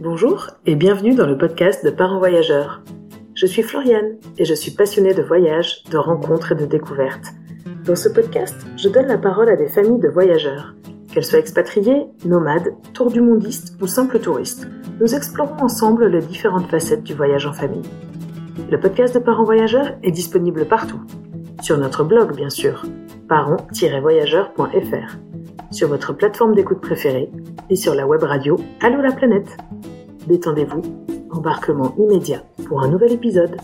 Bonjour et bienvenue dans le podcast de Parents Voyageurs. Je suis Floriane et je suis passionnée de voyages, de rencontres et de découvertes. Dans ce podcast, je donne la parole à des familles de voyageurs. Qu'elles soient expatriées, nomades, tour du mondistes ou simples touristes, nous explorons ensemble les différentes facettes du voyage en famille. Le podcast de Parents Voyageurs est disponible partout. Sur notre blog, bien sûr, parents-voyageurs.fr, sur votre plateforme d'écoute préférée et sur la web radio Allô la planète. Détendez-vous, embarquement immédiat pour un nouvel épisode.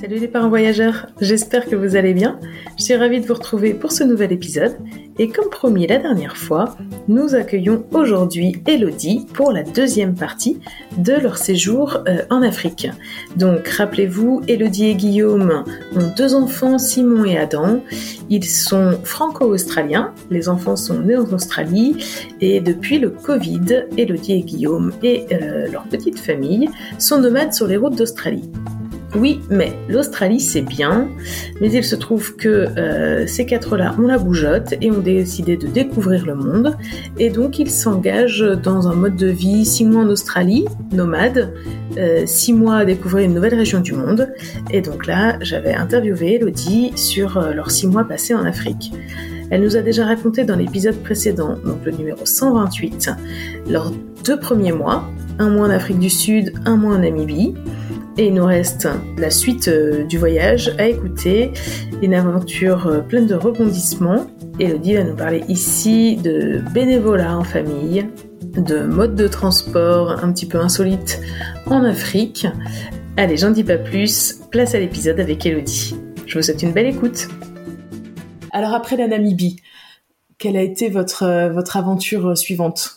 Salut les parents voyageurs, j'espère que vous allez bien. Je suis ravie de vous retrouver pour ce nouvel épisode. Et comme promis la dernière fois, nous accueillons aujourd'hui Elodie pour la deuxième partie de leur séjour euh, en Afrique. Donc rappelez-vous, Elodie et Guillaume ont deux enfants, Simon et Adam. Ils sont franco-australiens, les enfants sont nés en Australie et depuis le Covid, Elodie et Guillaume et euh, leur petite famille sont nomades sur les routes d'Australie. Oui, mais l'Australie c'est bien, mais il se trouve que euh, ces quatre-là ont la bougeotte et ont décidé de découvrir le monde, et donc ils s'engagent dans un mode de vie six mois en Australie, nomade, euh, six mois à découvrir une nouvelle région du monde, et donc là j'avais interviewé Elodie sur euh, leurs six mois passés en Afrique. Elle nous a déjà raconté dans l'épisode précédent, donc le numéro 128, leurs deux premiers mois, un mois en Afrique du Sud, un mois en Namibie, et il nous reste la suite euh, du voyage à écouter, une aventure euh, pleine de rebondissements. Elodie va nous parler ici de bénévolat en famille, de mode de transport un petit peu insolite en Afrique. Allez, j'en dis pas plus, place à l'épisode avec Elodie. Je vous souhaite une belle écoute. Alors après la Namibie, quelle a été votre, euh, votre aventure suivante?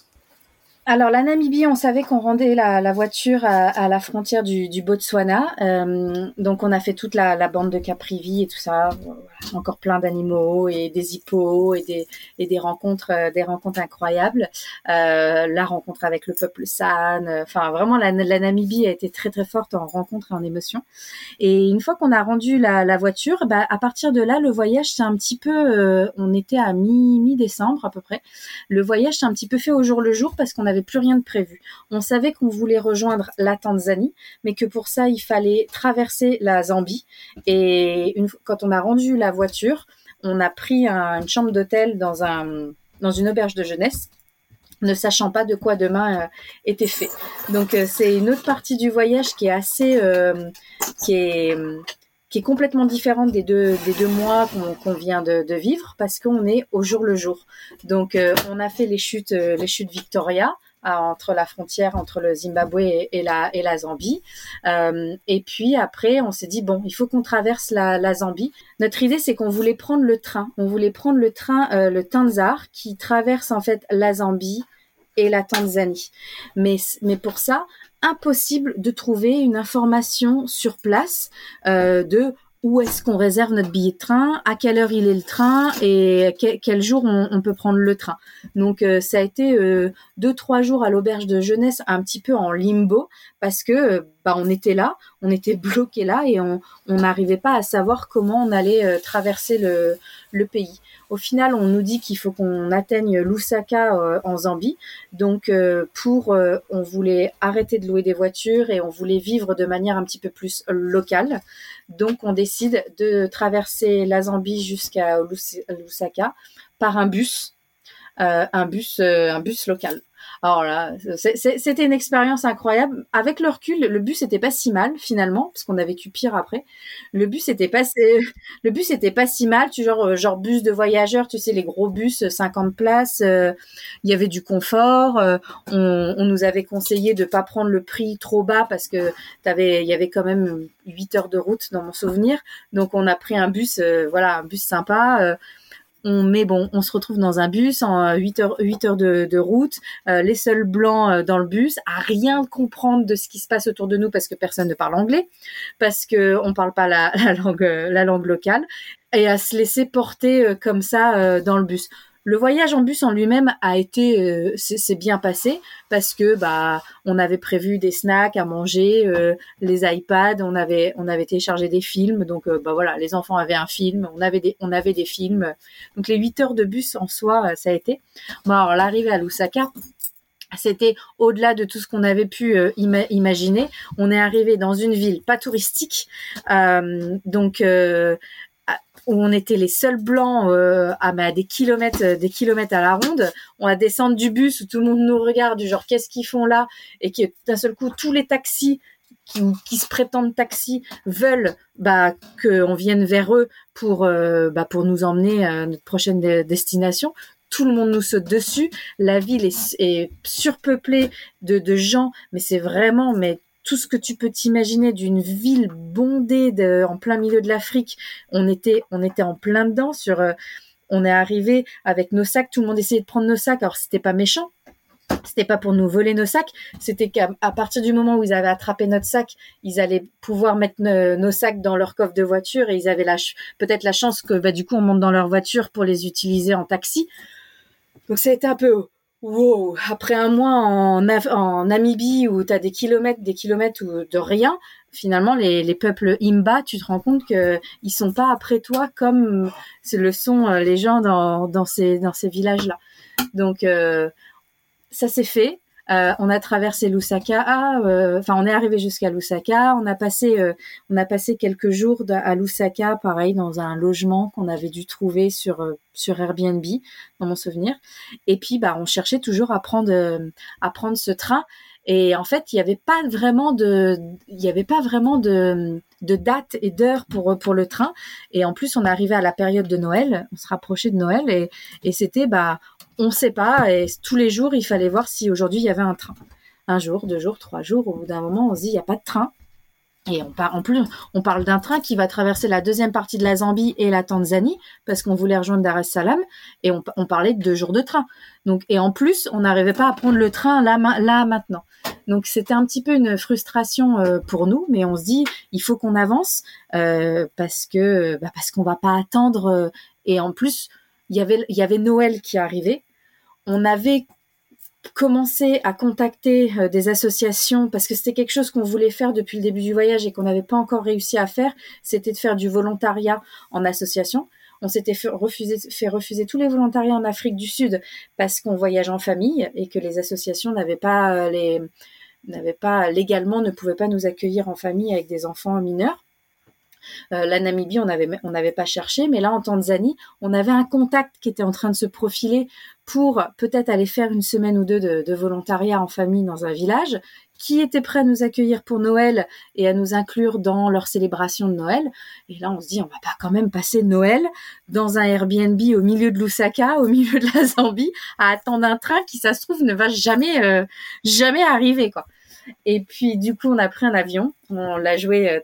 Alors la Namibie, on savait qu'on rendait la, voiture à, la frontière du, Botswana, euh, donc on a fait toute la, bande de Caprivi et tout ça, encore plein d'animaux et des hippos et des, et des rencontres, euh, des rencontres incroyables. Euh, la rencontre avec le peuple San, enfin vraiment la, Namibie a été très très forte en rencontres et en émotions. Et une fois qu'on a rendu la, voiture, bah, à partir de là, le voyage c'est un petit peu, on était à mi mi décembre à peu près. Le voyage c'est un petit peu fait au jour le jour parce qu'on avait plus rien de prévu. On savait qu'on voulait rejoindre la Tanzanie, mais que pour ça, il fallait traverser la Zambie. Et une, quand on a rendu la voiture, on a pris une chambre d'hôtel dans, un, dans une auberge de jeunesse ne sachant pas de quoi demain euh, était fait. Donc euh, c'est une autre partie du voyage qui est assez, euh, qui est qui est complètement différente des deux des deux mois qu'on vient de, de, vivre parce qu'on est au jour le jour. Donc on a fait les chutes les chutes Victoria, entre la frontière entre le Zimbabwe et, la, et la Zambie. Euh, et puis après, on s'est dit bon, il faut qu'on traverse la, Zambie. Notre idée, c'est qu'on voulait prendre le train. On voulait prendre le train, euh, le Tanzar, qui traverse en fait la Zambie et la Tanzanie. Mais, mais pour ça, impossible de trouver une information sur place euh, de où est-ce qu'on réserve notre billet de train, à quelle heure il est le train? Et quel, jour on, peut prendre le train? Donc euh, ça a été euh, deux trois jours à l'auberge de jeunesse un petit peu en limbo parce que euh, bah on était là, on était bloqué là et on n'arrivait pas à savoir comment on allait traverser le, pays. Au final, on nous dit qu'il faut qu'on atteigne Lusaka euh, en Zambie. Donc, euh, pour, euh, on voulait arrêter de louer des voitures et on voulait vivre de manière un petit peu plus locale. Donc, on décide de traverser la Zambie jusqu'à Lusaka par un bus, un bus, un bus local. Alors là, c'était une expérience incroyable. Avec le recul, le bus était pas si mal finalement, parce qu'on a vécu pire après. Le bus était pas, le bus pas si mal. Tu genre, euh, genre bus de voyageurs, tu sais les gros bus, 50 euh, places. Euh, il y avait du confort. on, nous avait conseillé de pas prendre le prix trop bas parce que il y avait quand même 8 heures de route dans mon souvenir. Donc on a pris un bus, voilà, un bus sympa on met bon, on se retrouve dans un bus en 8 heures, 8 heures de, route, euh, les seuls blancs euh, dans le bus, à rien comprendre de ce qui se passe autour de nous parce que personne ne parle anglais, parce que on parle pas la, langue, la langue locale, et à se laisser porter euh, comme ça dans le bus. Le voyage en bus en lui-même a été, euh, c'est bien passé parce que bah on avait prévu des snacks à manger, euh, les iPads, on avait on avait téléchargé des films, donc euh, bah voilà, les enfants avaient un film, on avait des on avait des films, donc les 8 heures de bus en soi ça a été. Bon alors l'arrivée à Lusaka, c'était au-delà de tout ce qu'on avait pu imaginer. On est arrivé dans une ville pas touristique, donc euh, où on était les seuls blancs à, des kilomètres, des kilomètres à la ronde. On a descendu du bus où tout le monde nous regarde, du genre qu'est-ce qu'ils font là, et que d'un seul coup tous les taxis qui, se prétendent taxis veulent bah, qu'on vienne vers eux pour, bah, pour nous emmener à notre prochaine destination tout le monde nous saute dessus. La ville est, surpeuplée de, gens, mais c'est vraiment mais tout ce que tu peux t'imaginer d'une ville bondée en plein milieu de l'Afrique. On était on était en plein dedans sur euh, on est arrivé avec nos sacs, tout le monde essayait de prendre nos sacs. Alors c'était pas méchant, c'était pas pour nous voler nos sacs, c'était qu'à partir du moment où ils avaient attrapé notre sac, ils allaient pouvoir mettre nos sacs dans leur coffre de voiture et ils avaient peut-être la chance que bah, du coup on monte dans leur voiture pour les utiliser en taxi. Donc ça a été un peu wow. Après un mois en, Namibie où tu des kilomètres, des kilomètres de rien, finalement les, peuples Imba, tu te rends compte que ils sont pas après toi comme le sont euh, les gens dans, dans ces dans ces villages là. Donc euh, ça s'est fait. Euh, on a traversé Lusaka, euh, enfin on est arrivé jusqu'à Lusaka. On a passé, euh, on a passé quelques jours à Lusaka, pareil dans un logement qu'on avait dû trouver sur sur Airbnb, dans mon souvenir. Et puis bah on cherchait toujours à prendre à prendre ce train. Et en fait, il n'y avait pas vraiment de, il n'y avait pas vraiment de, de date et d'heure pour pour le train. Et en plus, on arrivé à la période de Noël, on se rapprochait de Noël et, et c'était bah on ne sait pas. Et tous les jours, il fallait voir si aujourd'hui il y avait un train. Un jour, deux jours, trois jours. Au bout d'un moment, on se dit il n'y a pas de train. Et on en plus, on parle d'un train qui va traverser la deuxième partie de la Zambie et la Tanzanie parce qu'on voulait rejoindre Dar es Salaam et on, parlait de deux jours de train. Donc et en plus, on n'arrivait pas à prendre le train là, là maintenant. Donc c'était un petit peu une frustration euh, pour nous, mais on se dit il faut qu'on avance euh, parce que bah, parce qu'on va pas attendre. Euh, et en plus, il y avait il y avait Noël qui arrivait on avait commencé à contacter euh, des associations parce que c'était quelque chose qu'on voulait faire depuis le début du voyage et qu'on n'avait pas encore réussi à faire, c'était de faire du volontariat en association. On s'était fait refuser, fait refuser tous les volontariats en Afrique du Sud parce qu'on voyage en famille et que les associations n'avaient pas euh, les n'avaient pas légalement ne pouvaient pas nous accueillir en famille avec des enfants mineurs. Euh, la Namibie, on n'avait pas cherché, mais là en Tanzanie, on avait un contact qui était en train de se profiler pour peut-être aller faire une semaine ou deux de, volontariat en famille dans un village, qui était prêt à nous accueillir pour Noël et à nous inclure dans leur célébration de Noël. Et là, on se dit, on va pas quand même passer Noël dans un Airbnb au milieu de Lusaka, au milieu de la Zambie, à attendre un train qui, ça se trouve, ne va jamais, euh, jamais arriver, quoi. Et puis, du coup, on a pris un avion. On l'a joué euh,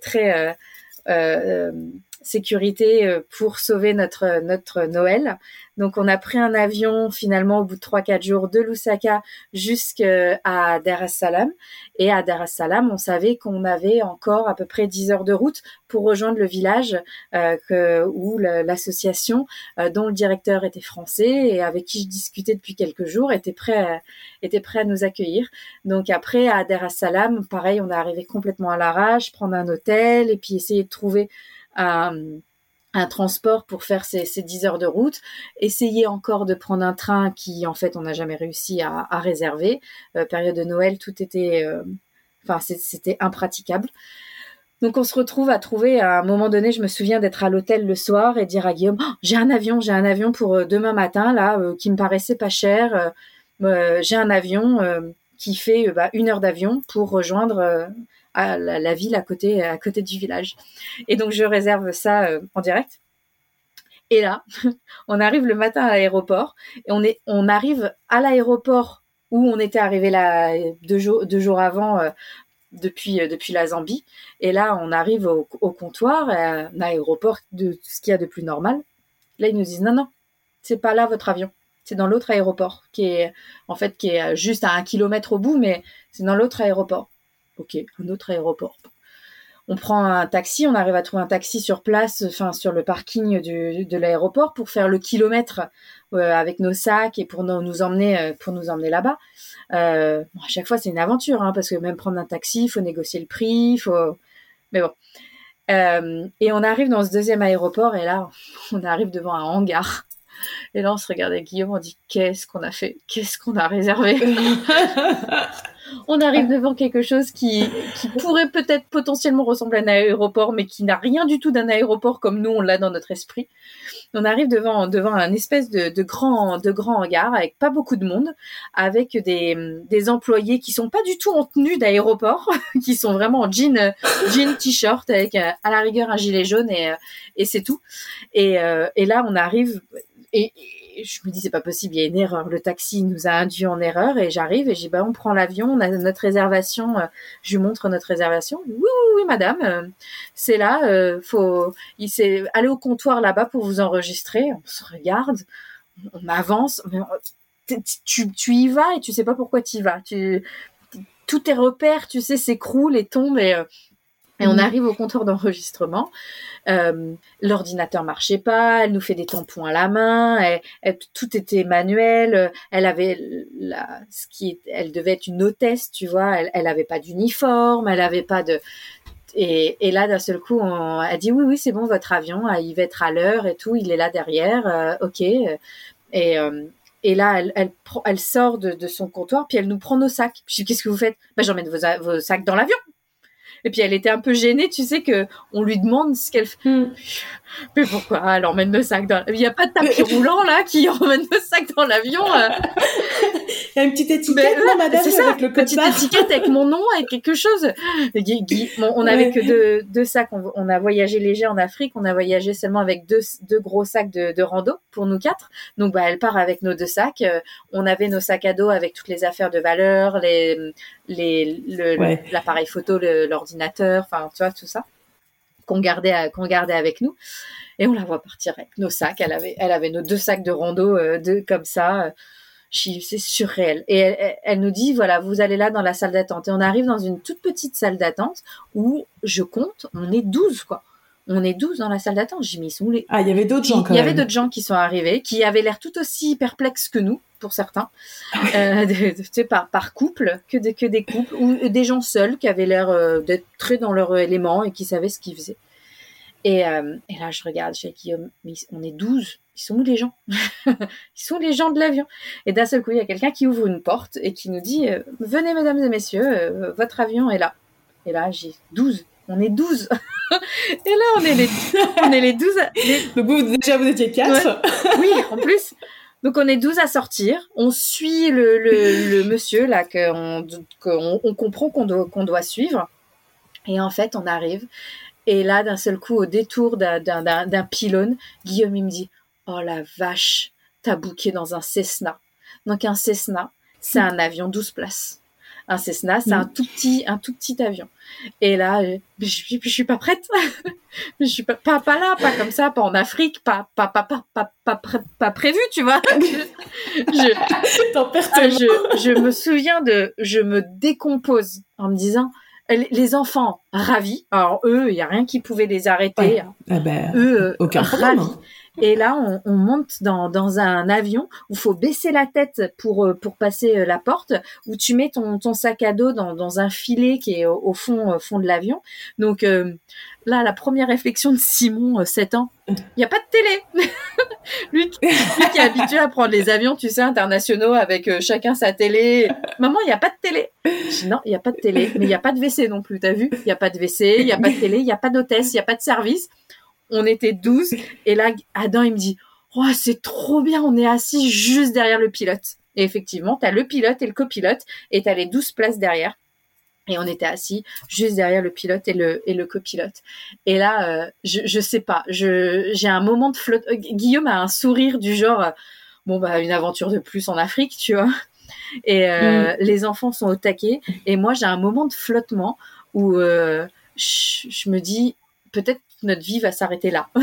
très, euh, sécurité euh, pour sauver notre notre Noël. Donc on a pris un avion finalement au bout de 3-4 jours de Lusaka jusqu'à Dar es Salaam. Et à Dar es Salaam, on savait qu'on avait encore à peu près 10 heures de route pour rejoindre le village euh, que, où l'association dont le directeur était français et avec qui je discutais depuis quelques jours était prêt à, était prêt à nous accueillir. Donc après à Dar es Salaam, pareil, on est arrivé complètement à l'arrache, prendre un hôtel et puis essayer de trouver un, transport pour faire ces, ces, 10 heures de route, essayer encore de prendre un train qui en fait on n'a jamais réussi à, réserver. Euh, période de Noël, tout était, euh, enfin c'était impraticable. Donc on se retrouve à trouver à un moment donné, je me souviens d'être à l'hôtel le soir et dire à Guillaume, oh, j'ai un avion, j'ai un avion pour euh, demain matin là qui me paraissait pas cher. j'ai un avion qui fait bah, une heure d'avion pour rejoindre à la, ville à côté, à côté du village. Et donc je réserve ça euh, en direct. Et là, on arrive le matin à l'aéroport et on est, on arrive à l'aéroport où on était arrivé là deux jours, deux jours avant euh, depuis, euh, depuis la Zambie. Et là, on arrive au, comptoir, à un aéroport de ce qu'il y a de plus normal. Là, ils nous disent non, non, c'est pas là votre avion. C'est dans l'autre aéroport qui est, en fait, qui est juste à un kilomètre au bout, mais c'est dans l'autre aéroport. Ok, un autre aéroport. On prend un taxi, on arrive à trouver un taxi sur place, enfin sur le parking de l'aéroport pour faire le kilomètre euh, avec nos sacs et pour nous, emmener euh, pour nous emmener là-bas. Euh, à chaque fois c'est une aventure hein, parce que même prendre un taxi, il faut négocier le prix, il faut. Mais bon. et on arrive dans ce deuxième aéroport et là on arrive devant un hangar Et là, on se regardait avec Guillaume, on dit qu'est-ce qu'on a fait? Qu'est-ce qu'on a réservé? On arrive devant quelque chose qui, pourrait peut-être potentiellement ressembler à un aéroport, mais qui n'a rien du tout d'un aéroport comme nous, on l'a dans notre esprit. On arrive devant, devant un espèce de, de, grand, de grand hangar avec pas beaucoup de monde, avec des, des employés qui sont pas du tout en tenue d'aéroport, qui sont vraiment en jean, jean t-shirt avec euh, à la rigueur un gilet jaune et, euh, et c'est tout. Et, euh, et là, on arrive et, je me dis c'est pas possible, il y a une erreur. Le taxi nous a induit en erreur et j'arrive et j'ai bah on prend l'avion, on a notre réservation. Euh, je lui montre notre réservation. Oui oui oui madame, euh, c'est là. Euh, faut il s'est aller au comptoir là-bas pour vous enregistrer. On se regarde, on avance. tu, tu y vas et tu sais pas pourquoi tu y vas. Tu tous tes repères, tu sais, s'écroulent et tombent et et on mhm. arrive au comptoir d'enregistrement. Euh, L'ordinateur marchait pas. Elle nous fait des tampons à la main. tout était manuel. Elle avait la, ce qui, elle devait être une hôtesse, tu vois. Elle, elle avait pas d'uniforme. Elle avait pas de. Et, et là, d'un seul coup, on a dit oui, oui, c'est bon, votre avion, il va être à l'heure et tout. Il est là derrière. Euh, ok. Et euh, et là, elle, elle, elle sort de, de, son comptoir, puis elle nous prend nos sacs. Je dis, qu'est-ce que vous faites? Bah, J'emmène vos, vos sacs dans l'avion. Et puis elle était un peu gênée, tu sais que on lui demande ce qu'elle fait. Hmm. Mais pourquoi elle emmène le sac dans Il n'y a pas de tapis roulant là qui emmène le sac dans l'avion. Euh. Il y a une petite étiquette, non, madame, c'est ça, avec le petite étiquette avec mon nom et quelque chose. on avait que deux, deux sacs. On, a voyagé léger en Afrique. On a voyagé seulement avec deux, deux gros sacs de, de rando pour nous quatre. Donc bah elle part avec nos deux sacs. Euh, on avait nos sacs à dos avec toutes les affaires de valeur, les les l'appareil photo, l'ordinateur, enfin tu vois tout ça qu'on gardait qu'on gardait avec nous. Et on la voit partir avec nos sacs. Elle avait elle avait nos deux sacs de rando euh, deux comme ça c'est surréel. Et elle, elle, nous dit voilà vous allez là dans la salle d'attente. Et on arrive dans une toute petite salle d'attente où je compte on est 12 quoi on est 12 dans la salle d'attente. J'ai mis, sont Ah, il y avait d'autres gens quand Il y avait d'autres gens qui sont arrivés, qui avaient l'air tout aussi perplexes que nous, pour certains, euh, de, par, par couple, que, de, que des couples, ou des gens seuls qui avaient l'air euh, d'être très dans leur élément et qui savaient ce qu'ils faisaient. Et, euh, et, là, je regarde, je Guillaume, mais on est 12, ils sont où les gens? Ils sont les gens de l'avion. Et d'un seul coup, il y a quelqu'un qui ouvre une porte et qui nous dit, euh, venez mesdames et messieurs, euh, votre avion est là. Et là, j'ai 12 on est 12. et là, on est les, on est les 12. Donc vous, déjà, vous étiez 4. Oui, en plus. Donc on est 12 à sortir. On suit le, le, monsieur là qu'on on comprend qu'on doit, qu'on doit suivre. Et en fait, on arrive. Et là, d'un seul coup, au détour d'un pylône, Guillaume, il me dit, oh la vache, t'as bouqué dans un Cessna. Donc un Cessna, c'est un avion 12 places un Cessna, c'est un mm. tout petit, un tout petit avion. Et là, euh, je, je, je suis pas prête. je suis pas, pas, pas, là, pas comme ça, pas en Afrique, pas, pas, pas, pas, pas, pas, pas prévu, tu vois. je, ah, je, je me souviens de, je me décompose en me disant, les enfants ravis. Alors eux, il y a rien qui pouvait les arrêter. Eh ben, eux, aucun problème. Hein. Et là, on, on monte dans, dans, un avion où faut baisser la tête pour, euh, pour passer euh, la porte, où tu mets ton, ton sac à dos dans, dans un filet qui est au, fond, fond de l'avion. Donc euh, là, la première réflexion de Simon, 7 ans, il n'y a pas de télé. lui, qui est habitué à prendre les avions, tu sais, internationaux avec chacun sa télé. Maman, il n'y a pas de télé. non, il n'y a pas de télé, mais il n'y a pas de WC non plus, t'as vu? Il n'y a pas de WC, il n'y a pas de télé, il n'y a pas d'hôtesse, il n'y a pas de service on était 12 et là Adam il me dit oh, c'est trop bien on est assis juste derrière le pilote et effectivement tu as le pilote et le copilote et tu as les 12 places derrière. Et on était assis juste derrière le pilote et le et le copilote. Et là euh, je je sais pas je j'ai un moment de flotte euh, Guillaume a un sourire du genre euh, bon bah une aventure de plus en Afrique tu vois. Et mm. les enfants sont au taquet. Et moi j'ai un moment de flottement où je, je me dis peut-être notre vie va s'arrêter là. je,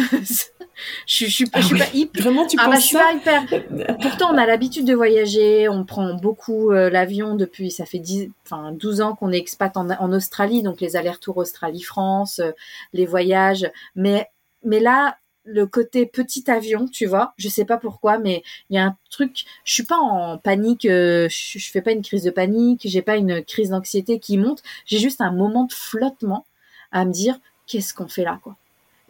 je, suis, pas, je suis pas ah hyper. Vraiment, tu ah bah, pas hyper. Pourtant, on a l'habitude de voyager. On prend beaucoup euh, l'avion depuis. Ça fait 10, enfin 12 ans qu'on est expat en, en, Australie, donc les allers-retours Australie-France, euh, les voyages. Mais mais là, le côté petit avion, tu vois, je sais pas pourquoi, mais il y a un truc. Je suis pas en panique. Euh, je, je fais pas une crise de panique. J'ai pas une crise d'anxiété qui monte. J'ai juste un moment de flottement à me dire qu'est-ce qu'on fait là, quoi?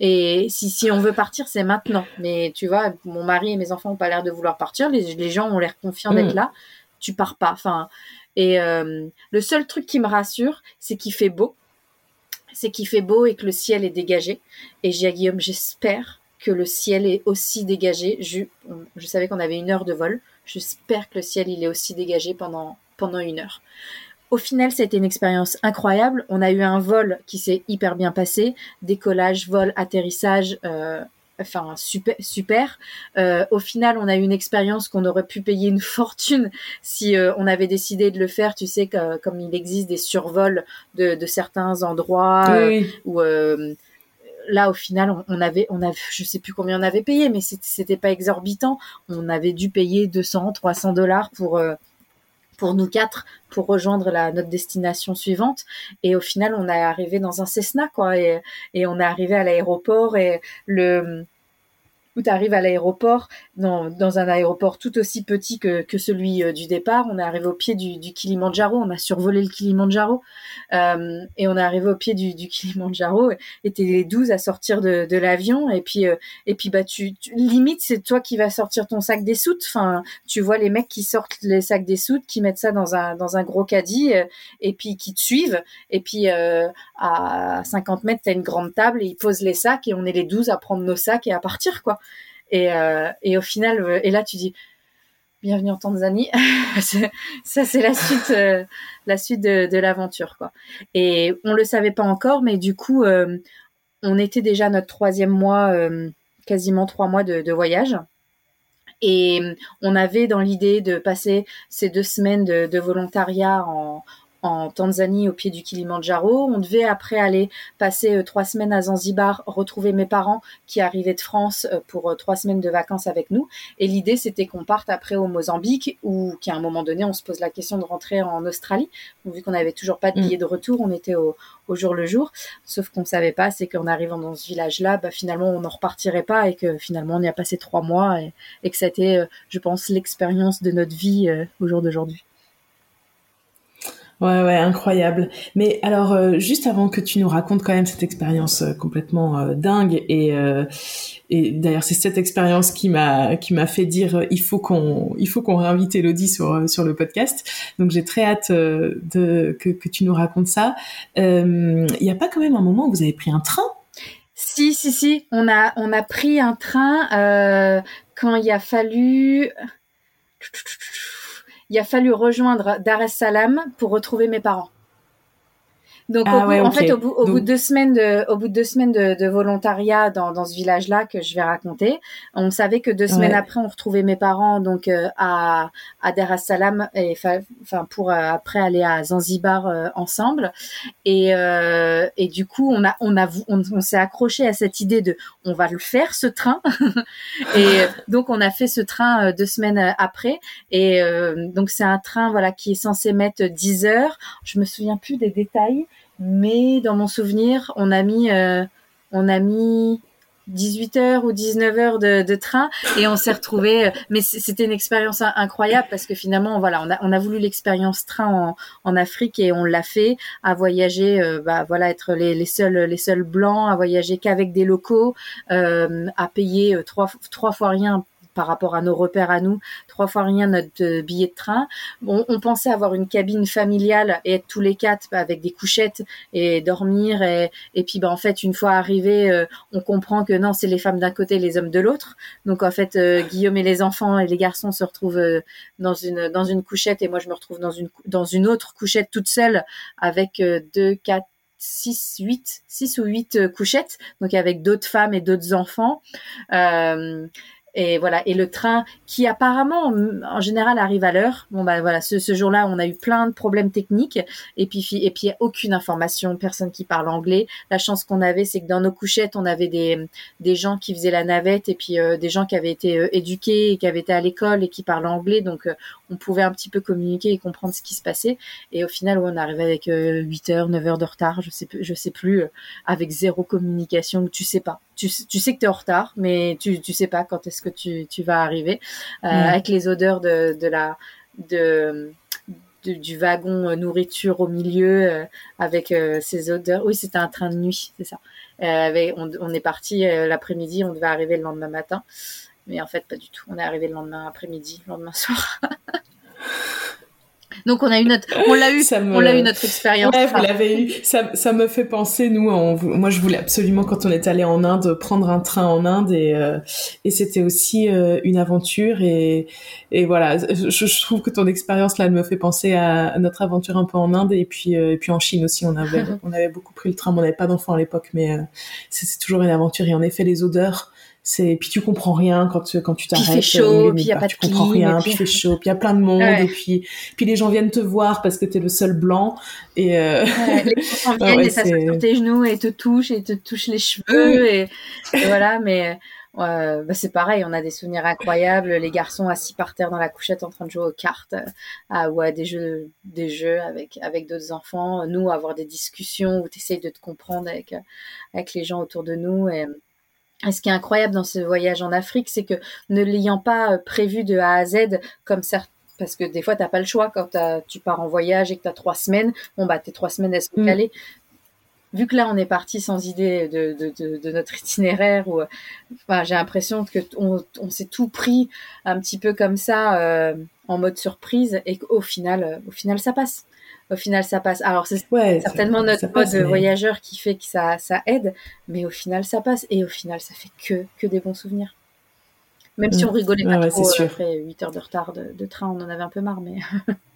Et si, si on veut partir, c'est maintenant. Mais tu vois, mon mari et mes enfants n'ont pas l'air de vouloir partir. Les, les gens ont l'air confiants d'être mm. là. Tu pars pas. Enfin, et euh, le seul truc qui me rassure, c'est qu'il fait beau. C'est qu'il fait beau et que le ciel est dégagé. Et j'ai à Guillaume, j'espère que le ciel est aussi dégagé. Je, je savais qu'on avait une heure de vol. J'espère que le ciel il est aussi dégagé pendant pendant une heure. Au final, été une expérience incroyable. On a eu un vol qui s'est hyper bien passé, décollage, vol, atterrissage, euh, enfin super super. Euh, au final, on a eu une expérience qu'on aurait pu payer une fortune si euh, on avait décidé de le faire. Tu sais que comme il existe des survols de, de certains endroits oui. où là au final on, avait on avait je sais plus combien on avait payé mais c'était pas exorbitant on avait dû payer 200 300 dollars pour pour nous quatre pour rejoindre la notre destination suivante. Et au final on est arrivé dans un Cessna quoi. Et, et on est arrivé à l'aéroport et le où tu arrives à l'aéroport, dans, dans, un aéroport tout aussi petit que, que celui euh, du départ. On est arrivé au pied du, du Kilimandjaro, on a survolé le Kilimandjaro euh, et on est arrivé au pied du, du Kilimandjaro et t'es les 12 à sortir de, de l'avion et puis euh, et puis bah tu, limite c'est toi qui vas sortir ton sac des soutes. Enfin, tu vois les mecs qui sortent les sacs des soutes, qui mettent ça dans un dans un gros caddie euh, et puis qui te suivent et puis euh, à 50 mètres t'as une grande table et ils posent les sacs et on est les 12 à prendre nos sacs et à partir quoi. Et, euh, et au final, euh, et là tu dis, bienvenue en Tanzanie. ça c'est la suite, euh, la suite de, l'aventure quoi. Et on le savait pas encore, mais du coup, on était déjà notre troisième mois, quasiment trois mois de, de, voyage. Et on avait dans l'idée de passer ces deux semaines de, de volontariat en, en Tanzanie au pied du Kilimandjaro. On devait après aller passer euh, trois semaines à Zanzibar, retrouver mes parents qui arrivaient de France euh, pour euh, trois semaines de vacances avec nous. Et l'idée, c'était qu'on parte après au Mozambique ou qu'à un moment donné, on se pose la question de rentrer en Australie. vu qu'on n'avait toujours pas de mm. billet de retour, on était au, jour le jour. Sauf qu'on savait pas, c'est qu'en arrivant dans ce village-là, bah, finalement, on n'en repartirait pas et que finalement, on y a passé trois mois et, et que ça a été, je pense, l'expérience de notre vie au jour d'aujourd'hui. Ouais, ouais, incroyable. Mais alors, euh, juste avant que tu nous racontes quand même cette expérience euh, complètement euh, dingue, et, et d'ailleurs c'est cette expérience qui m'a qui m'a fait dire il faut qu'on il faut qu'on réinvite Elodie sur sur le podcast. Donc j'ai très hâte de que, tu nous racontes ça. Il n'y a pas quand même un moment où vous avez pris un train? Si, si, si. On a on a pris un train quand il a fallu il a fallu rejoindre Dar es Salaam pour retrouver mes parents. Donc ah en fait, au, bout, au bout, de deux semaines de, au bout de deux semaines de, de volontariat dans, dans ce village-là que je vais raconter, on savait que deux semaines après, on retrouvait mes parents donc euh, à à Dar es Salaam et enfin pour euh, après aller à Zanzibar euh, ensemble. Et et du coup, on a on a on, on s'est accroché à cette idée de on va le faire ce train. et donc on a fait ce train deux semaines après. Et donc c'est un train voilà qui est censé mettre 10 heures. Je me souviens plus des détails mais dans mon souvenir, on a mis, euh, on a mis 18 heures ou 19 heures de, de train et on s'est retrouvé. Euh, mais c'était une expérience incroyable parce que finalement, voilà, on a, on a voulu l'expérience train en, Afrique et on l'a fait à voyager, euh, bah voilà, être les, les seuls, les seuls blancs, à voyager qu'avec des locaux, à payer trois, trois fois rien par rapport à nos repères à nous, trois fois rien notre euh, billet de train. On, on, pensait avoir une cabine familiale et être tous les quatre avec des couchettes et dormir. Et, et puis, bah, en fait, une fois arrivé, euh, on comprend que non, c'est les femmes d'un côté, les hommes de l'autre. Donc, en fait, euh, Guillaume et les enfants et les garçons se retrouvent dans une dans une couchette et moi, je me retrouve dans une dans une autre couchette toute seule avec deux, quatre 6, 8, 6 ou 8 couchettes, donc avec d'autres femmes et d'autres enfants. Euh, et voilà. Et le train qui apparemment, en général, arrive à l'heure. Bon bah voilà, ce, ce jour-là, on a eu plein de problèmes techniques. Et puis et puis aucune information, personne qui parle anglais. La chance qu'on avait, c'est que dans nos couchettes, on avait des des gens qui faisaient la navette et puis euh, des gens qui avaient été euh, éduqués et qui avaient été à l'école et qui parlent anglais. Donc euh, on pouvait un petit peu communiquer et comprendre ce qui se passait. Et au final, on arrivait avec 8 heures, 9 heures de retard, je sais je sais plus, avec zéro communication. Tu sais pas. Tu, tu sais que tu es en retard, mais tu tu sais pas quand est-ce que tu, tu vas arriver euh, avec les odeurs de, de la de du wagon nourriture au milieu avec ces odeurs. Oui, c'était un train de nuit, c'est ça. on, on, est parti l'après-midi, on devait arriver le lendemain matin. Mais en fait, pas du tout. On est arrivé le lendemain après-midi, le lendemain soir. Donc on a eu notre, on l'a eu, on l'a eu notre expérience. Ouais, vous l'avez eu. Ça, ça me fait penser, nous, moi je voulais absolument quand on est allé en Inde prendre un train en Inde et euh, et c'était aussi euh, une aventure et et voilà, je, je, trouve que ton expérience là, elle me fait penser à, notre aventure un peu en Inde et puis euh, et puis en Chine aussi, on avait on avait beaucoup pris le train, on n'avait pas d'enfants à l'époque, mais c'est toujours une aventure et en effet les odeurs c'est puis tu comprends rien quand tu quand tu t'arrêtes il fait chaud puis il y a pas de tu comprends rien puis il fait chaud puis il y a plein de monde et puis puis les gens viennent te voir parce que tu es le seul blanc et euh... les gens viennent et s'assoient sur tes genoux et te touchent et te touchent les cheveux et, voilà mais euh, bah c'est pareil, on a des souvenirs incroyables. Les garçons assis par terre dans la couchette en train de jouer aux cartes à, ou à des jeux, des jeux avec avec d'autres enfants. Nous, avoir des discussions où tu essayes de te comprendre avec avec les gens autour de nous. Et, et ce qui est incroyable dans ce voyage en Afrique, c'est que ne l'ayant pas euh, prévu de A à Z, comme certains parce que des fois, t'as pas le choix quand tu pars en voyage et que tu as trois semaines. Bon, bah, tes trois semaines, elles sont mm. calées. Vu que là, on est parti sans idée de, de, de, de notre itinéraire, ou, enfin, j'ai l'impression que on, on s'est tout pris un petit peu comme ça, euh, en mode surprise, et qu'au final, euh, au final, ça passe au final ça passe. Alors c'est certainement notre mode voyageur qui fait que ça, ça aide, mais au final ça passe et au final ça fait que, que des bons souvenirs. Même si mm. on rigolait pas trop après 8 heures de retard de, de, train, on en avait un peu marre, mais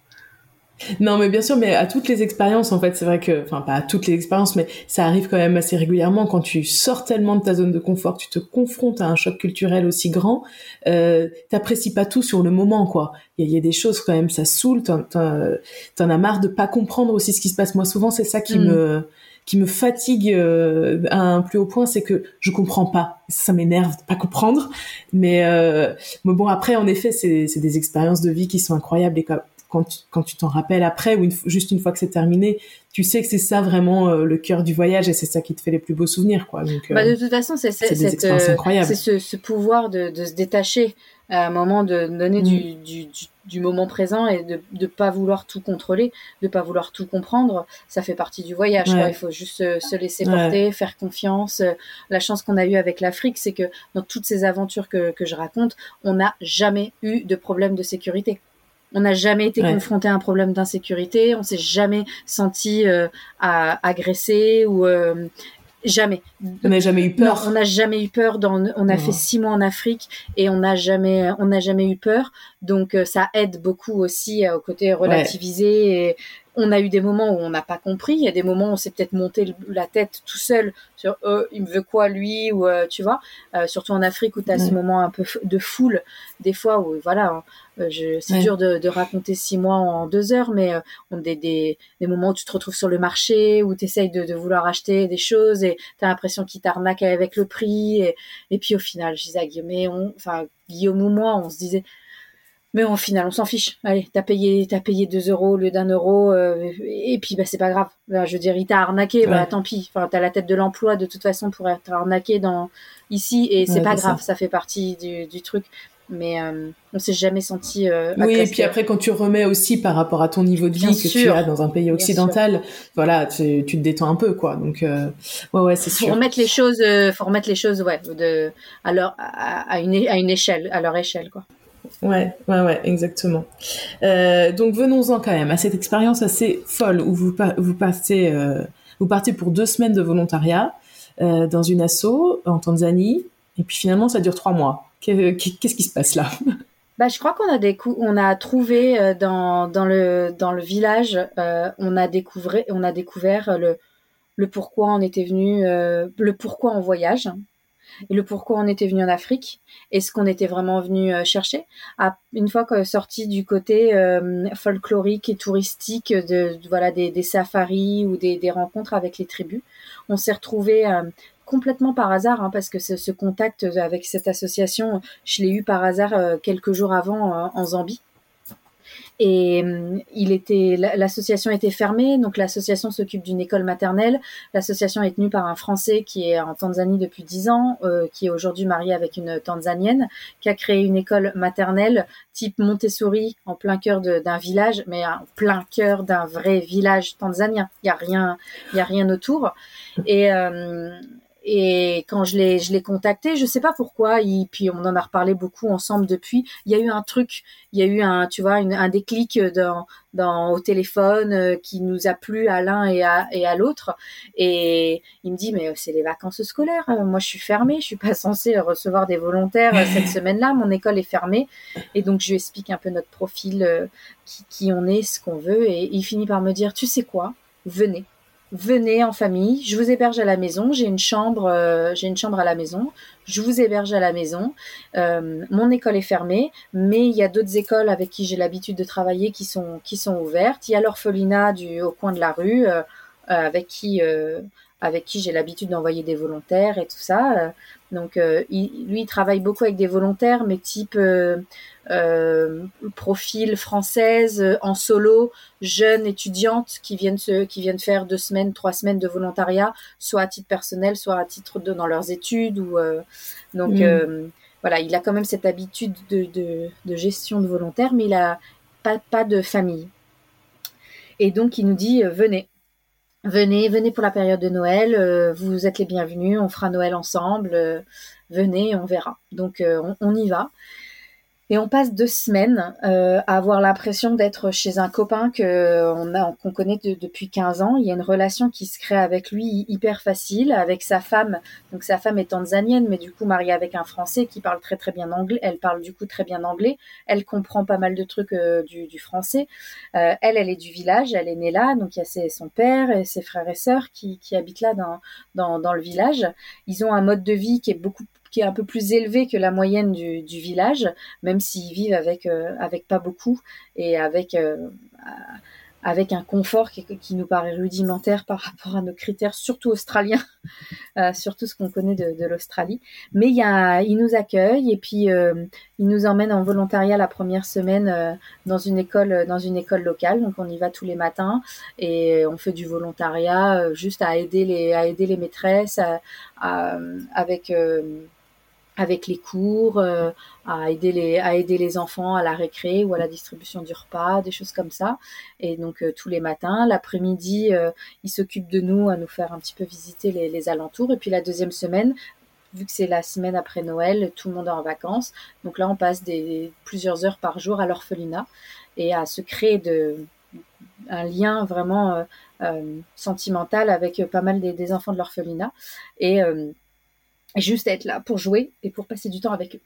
Non, mais bien sûr, mais à toutes les expériences, en fait, c'est vrai que, enfin, pas à toutes les expériences, mais ça arrive quand même assez régulièrement quand tu sors tellement de ta zone de confort, tu te confrontes à un choc culturel aussi grand, euh, t'apprécies pas tout sur le moment, quoi. Il y, a des choses quand même, ça saoule, t'en, t'en, as marre de pas comprendre aussi ce qui se passe. Moi, souvent, c'est ça qui mm. me qui me fatigue euh, à un plus haut point, c'est que je comprends pas. Ça m'énerve de pas comprendre, mais, euh, mais bon après, en effet, c'est, c'est des expériences de vie qui sont incroyables et comme quand tu, quand tu t'en rappelles après ou juste une fois que c'est terminé, tu sais que c'est ça vraiment euh, le cœur du voyage et c'est ça qui te fait les plus beaux souvenirs quoi. Donc, bah, de toute façon, c'est c'est euh, ce, ce, pouvoir de, de, se détacher à un moment de donner du, mm. du, du, moment présent et de ne pas vouloir tout contrôler, de pas vouloir tout comprendre, ça fait partie du voyage. Il faut juste se, laisser porter, faire confiance. La chance qu'on a eue avec l'Afrique, c'est que dans toutes ces aventures que, que je raconte, on n'a jamais eu de problème de sécurité. On n'a jamais été confronté à un problème d'insécurité, on s'est jamais senti euh, agressé ou euh, jamais. On n'a jamais eu peur. on n'a jamais eu peur. Dans, on a fait six mois en Afrique et on n'a jamais, on n'a jamais eu peur. Donc euh, ça aide beaucoup aussi au côté relativisé et, on a eu des moments où on n'a pas compris. Il y a des moments où on s'est peut-être monté la tête tout seul sur oh, il me veut quoi lui? ou euh, tu vois. Euh, surtout en Afrique où tu as ce moment un peu de foule des fois où voilà. Hein, euh, c'est dur de, raconter six mois en deux heures, mais on des, des, des, moments où tu te retrouves sur le marché, où tu essayes de, vouloir acheter des choses et tu as l'impression qu'ils t'arnaquent avec le prix. Et, et, puis au final, je disais à Guillaume, enfin Guillaume ou moi, on se disait mais au final, on s'en fiche. Allez, t'as payé, t'as payé 2 euros au lieu d'un euro, euh, et puis bah c'est pas grave. je veux dire, il t'a arnaqué, bah tant pis. Enfin, t'as la tête de l'emploi de toute façon pour être arnaqué dans ici, et c'est pas grave. Ça. fait partie du, du truc. Mais euh, on s'est jamais senti. Euh, oui, et puis après, quand tu remets aussi par rapport à ton niveau de vie que tu as dans un pays occidental, voilà, tu, tu, te détends un peu, quoi. Donc, ouais, ouais, c'est sûr. Faut remettre les choses, faut remettre les choses, ouais, de, à, leur, à, une, à une échelle, à leur échelle, quoi. Ouais, ouais, ouais, exactement. Euh, donc venons-en quand même à cette expérience assez folle où vous, vous, partez, euh, vous partez pour deux semaines de volontariat euh, dans une asso en Tanzanie, et puis finalement ça dure trois mois. Qu'est-ce qui se passe là? Bah, je crois qu'on a on a trouvé dans, dans le dans le village, on a découvert on a découvert le le pourquoi on était venu, le pourquoi on voyage et le pourquoi on était venu en Afrique et ce qu'on était vraiment venu euh, chercher. Une fois sorti du côté euh, folklorique et touristique de, voilà des, safaris ou des, des, rencontres avec les tribus, on s'est retrouvé euh, complètement par hasard hein, parce que ce, contact avec cette association, je l'ai eu par hasard quelques jours avant en Zambie. Et euh, il était, l'association était fermée, donc l'association s'occupe d'une école maternelle. L'association est tenue par un Français qui est en Tanzanie depuis dix ans, euh, qui est aujourd'hui marié avec une Tanzanienne, qui a créé une école maternelle type Montessori en plein cœur d'un village, mais en plein cœur d'un vrai village tanzanien. Il y a rien, y a rien autour. Et euh, et quand je l'ai, je l'ai contacté, je sais pas pourquoi. Et puis on en a reparlé beaucoup ensemble depuis. Il y a eu un truc, il y a eu un, tu vois, un déclic dans, dans au téléphone euh, qui nous a plu à l'un et à et à l'autre. Et il me dit mais c'est les vacances scolaires. Moi je suis fermée, je suis pas censée recevoir des volontaires euh, cette semaine-là. Mon école est fermée. Et donc je lui explique un peu notre profil, euh, qui, qui on est, ce qu'on veut. Et il finit par me dire tu sais quoi, venez venez en famille, je vous héberge à la maison, j'ai une chambre, euh, j'ai une chambre à la maison, je vous héberge à la maison. Euh, mon école est fermée, mais il y a d'autres écoles avec qui j'ai l'habitude de travailler qui sont qui sont ouvertes. Il y a l'orphelinat du au coin de la rue euh, avec qui avec qui j'ai l'habitude d'envoyer des volontaires et tout ça. Donc il, lui il travaille beaucoup avec des volontaires, mais type euh, profil française euh, en solo, jeunes étudiantes qui viennent se, qui viennent faire deux semaines, trois semaines de volontariat, soit à titre personnel, soit à titre de dans leurs études ou euh, donc mm. voilà, il a quand même cette habitude de, de, de, gestion de volontaires, mais il a pas, pas de famille. Et donc il nous dit venez, venez, venez pour la période de Noël, vous êtes les bienvenus, on fera Noël ensemble, venez, on verra. Donc on, on y va. Et on passe deux semaines euh, à avoir l'impression d'être chez un copain que on a qu'on connaît depuis 15 ans. Il y a une relation qui se crée avec lui hyper facile, avec sa femme. Donc sa femme est tanzanienne, mais du coup mariée avec un Français qui parle très très bien anglais. Elle parle du coup très bien anglais. Elle comprend pas mal de trucs euh, du, du, français. Euh, elle, elle est du village, elle est née là, donc il y a ses, son père et ses frères et sœurs qui, qui habitent là dans, dans, dans le village. Ils ont un mode de vie qui est beaucoup qui est un peu plus élevé que la moyenne du, village, même s'ils vivent avec, euh, avec pas beaucoup et avec, euh, avec un confort qui, nous paraît rudimentaire par rapport à nos critères, surtout australiens, euh, surtout ce qu'on connaît de, l'Australie. Mais y a, il nous accueille et puis euh, il nous emmène en volontariat la première semaine dans une école dans une école locale. Donc on y va tous les matins et on fait du volontariat juste à aider les à aider les maîtresses avec avec les cours, euh, à aider les à aider les enfants à la récré ou à la distribution du repas, des choses comme ça. Et donc euh, tous les matins, l'après-midi, euh, ils s'occupent de nous, à nous faire un petit peu visiter les, alentours. Et puis la deuxième semaine, vu que c'est la semaine après Noël, tout le monde est en vacances. Donc là, on passe des plusieurs heures par jour à l'orphelinat et à se créer de un lien vraiment sentimental avec pas mal des, des enfants de l'orphelinat et juste être là pour jouer et pour passer du temps avec eux.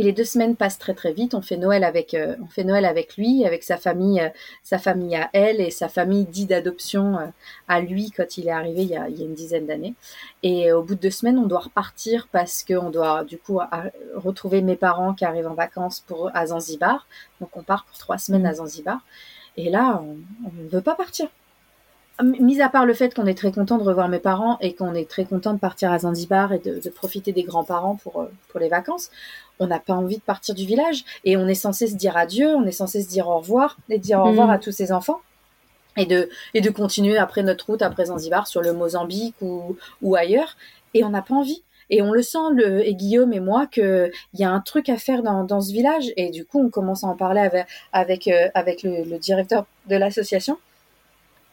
Et les deux semaines passent très très vite. On fait Noël avec, euh, on fait Noël avec lui, avec sa famille, euh, sa famille à elle et sa famille dit d'adoption euh, à lui quand il est arrivé il y a, il y a une dizaine d'années. Et au bout de deux semaines, on doit repartir parce qu'on doit du coup retrouver mes parents qui arrivent en vacances pour à Zanzibar. Donc on part pour trois semaines à Zanzibar. Et là, on ne veut pas partir mis à part le fait qu'on est très content de revoir mes parents et qu'on est très content de partir à Zanzibar et de, profiter des grands-parents pour, euh, pour les vacances, on n'a pas envie de partir du village et on est censé se dire adieu, on est censé se dire au revoir et dire au revoir mm. à tous ces enfants et de, et de continuer après notre route après Zanzibar sur le Mozambique ou, ou ailleurs et on n'a pas envie. Et on le sent, le, et Guillaume et moi, qu'il y a un truc à faire dans, dans ce village. Et du coup, on commence à en parler avec, avec, euh, avec le, le directeur de l'association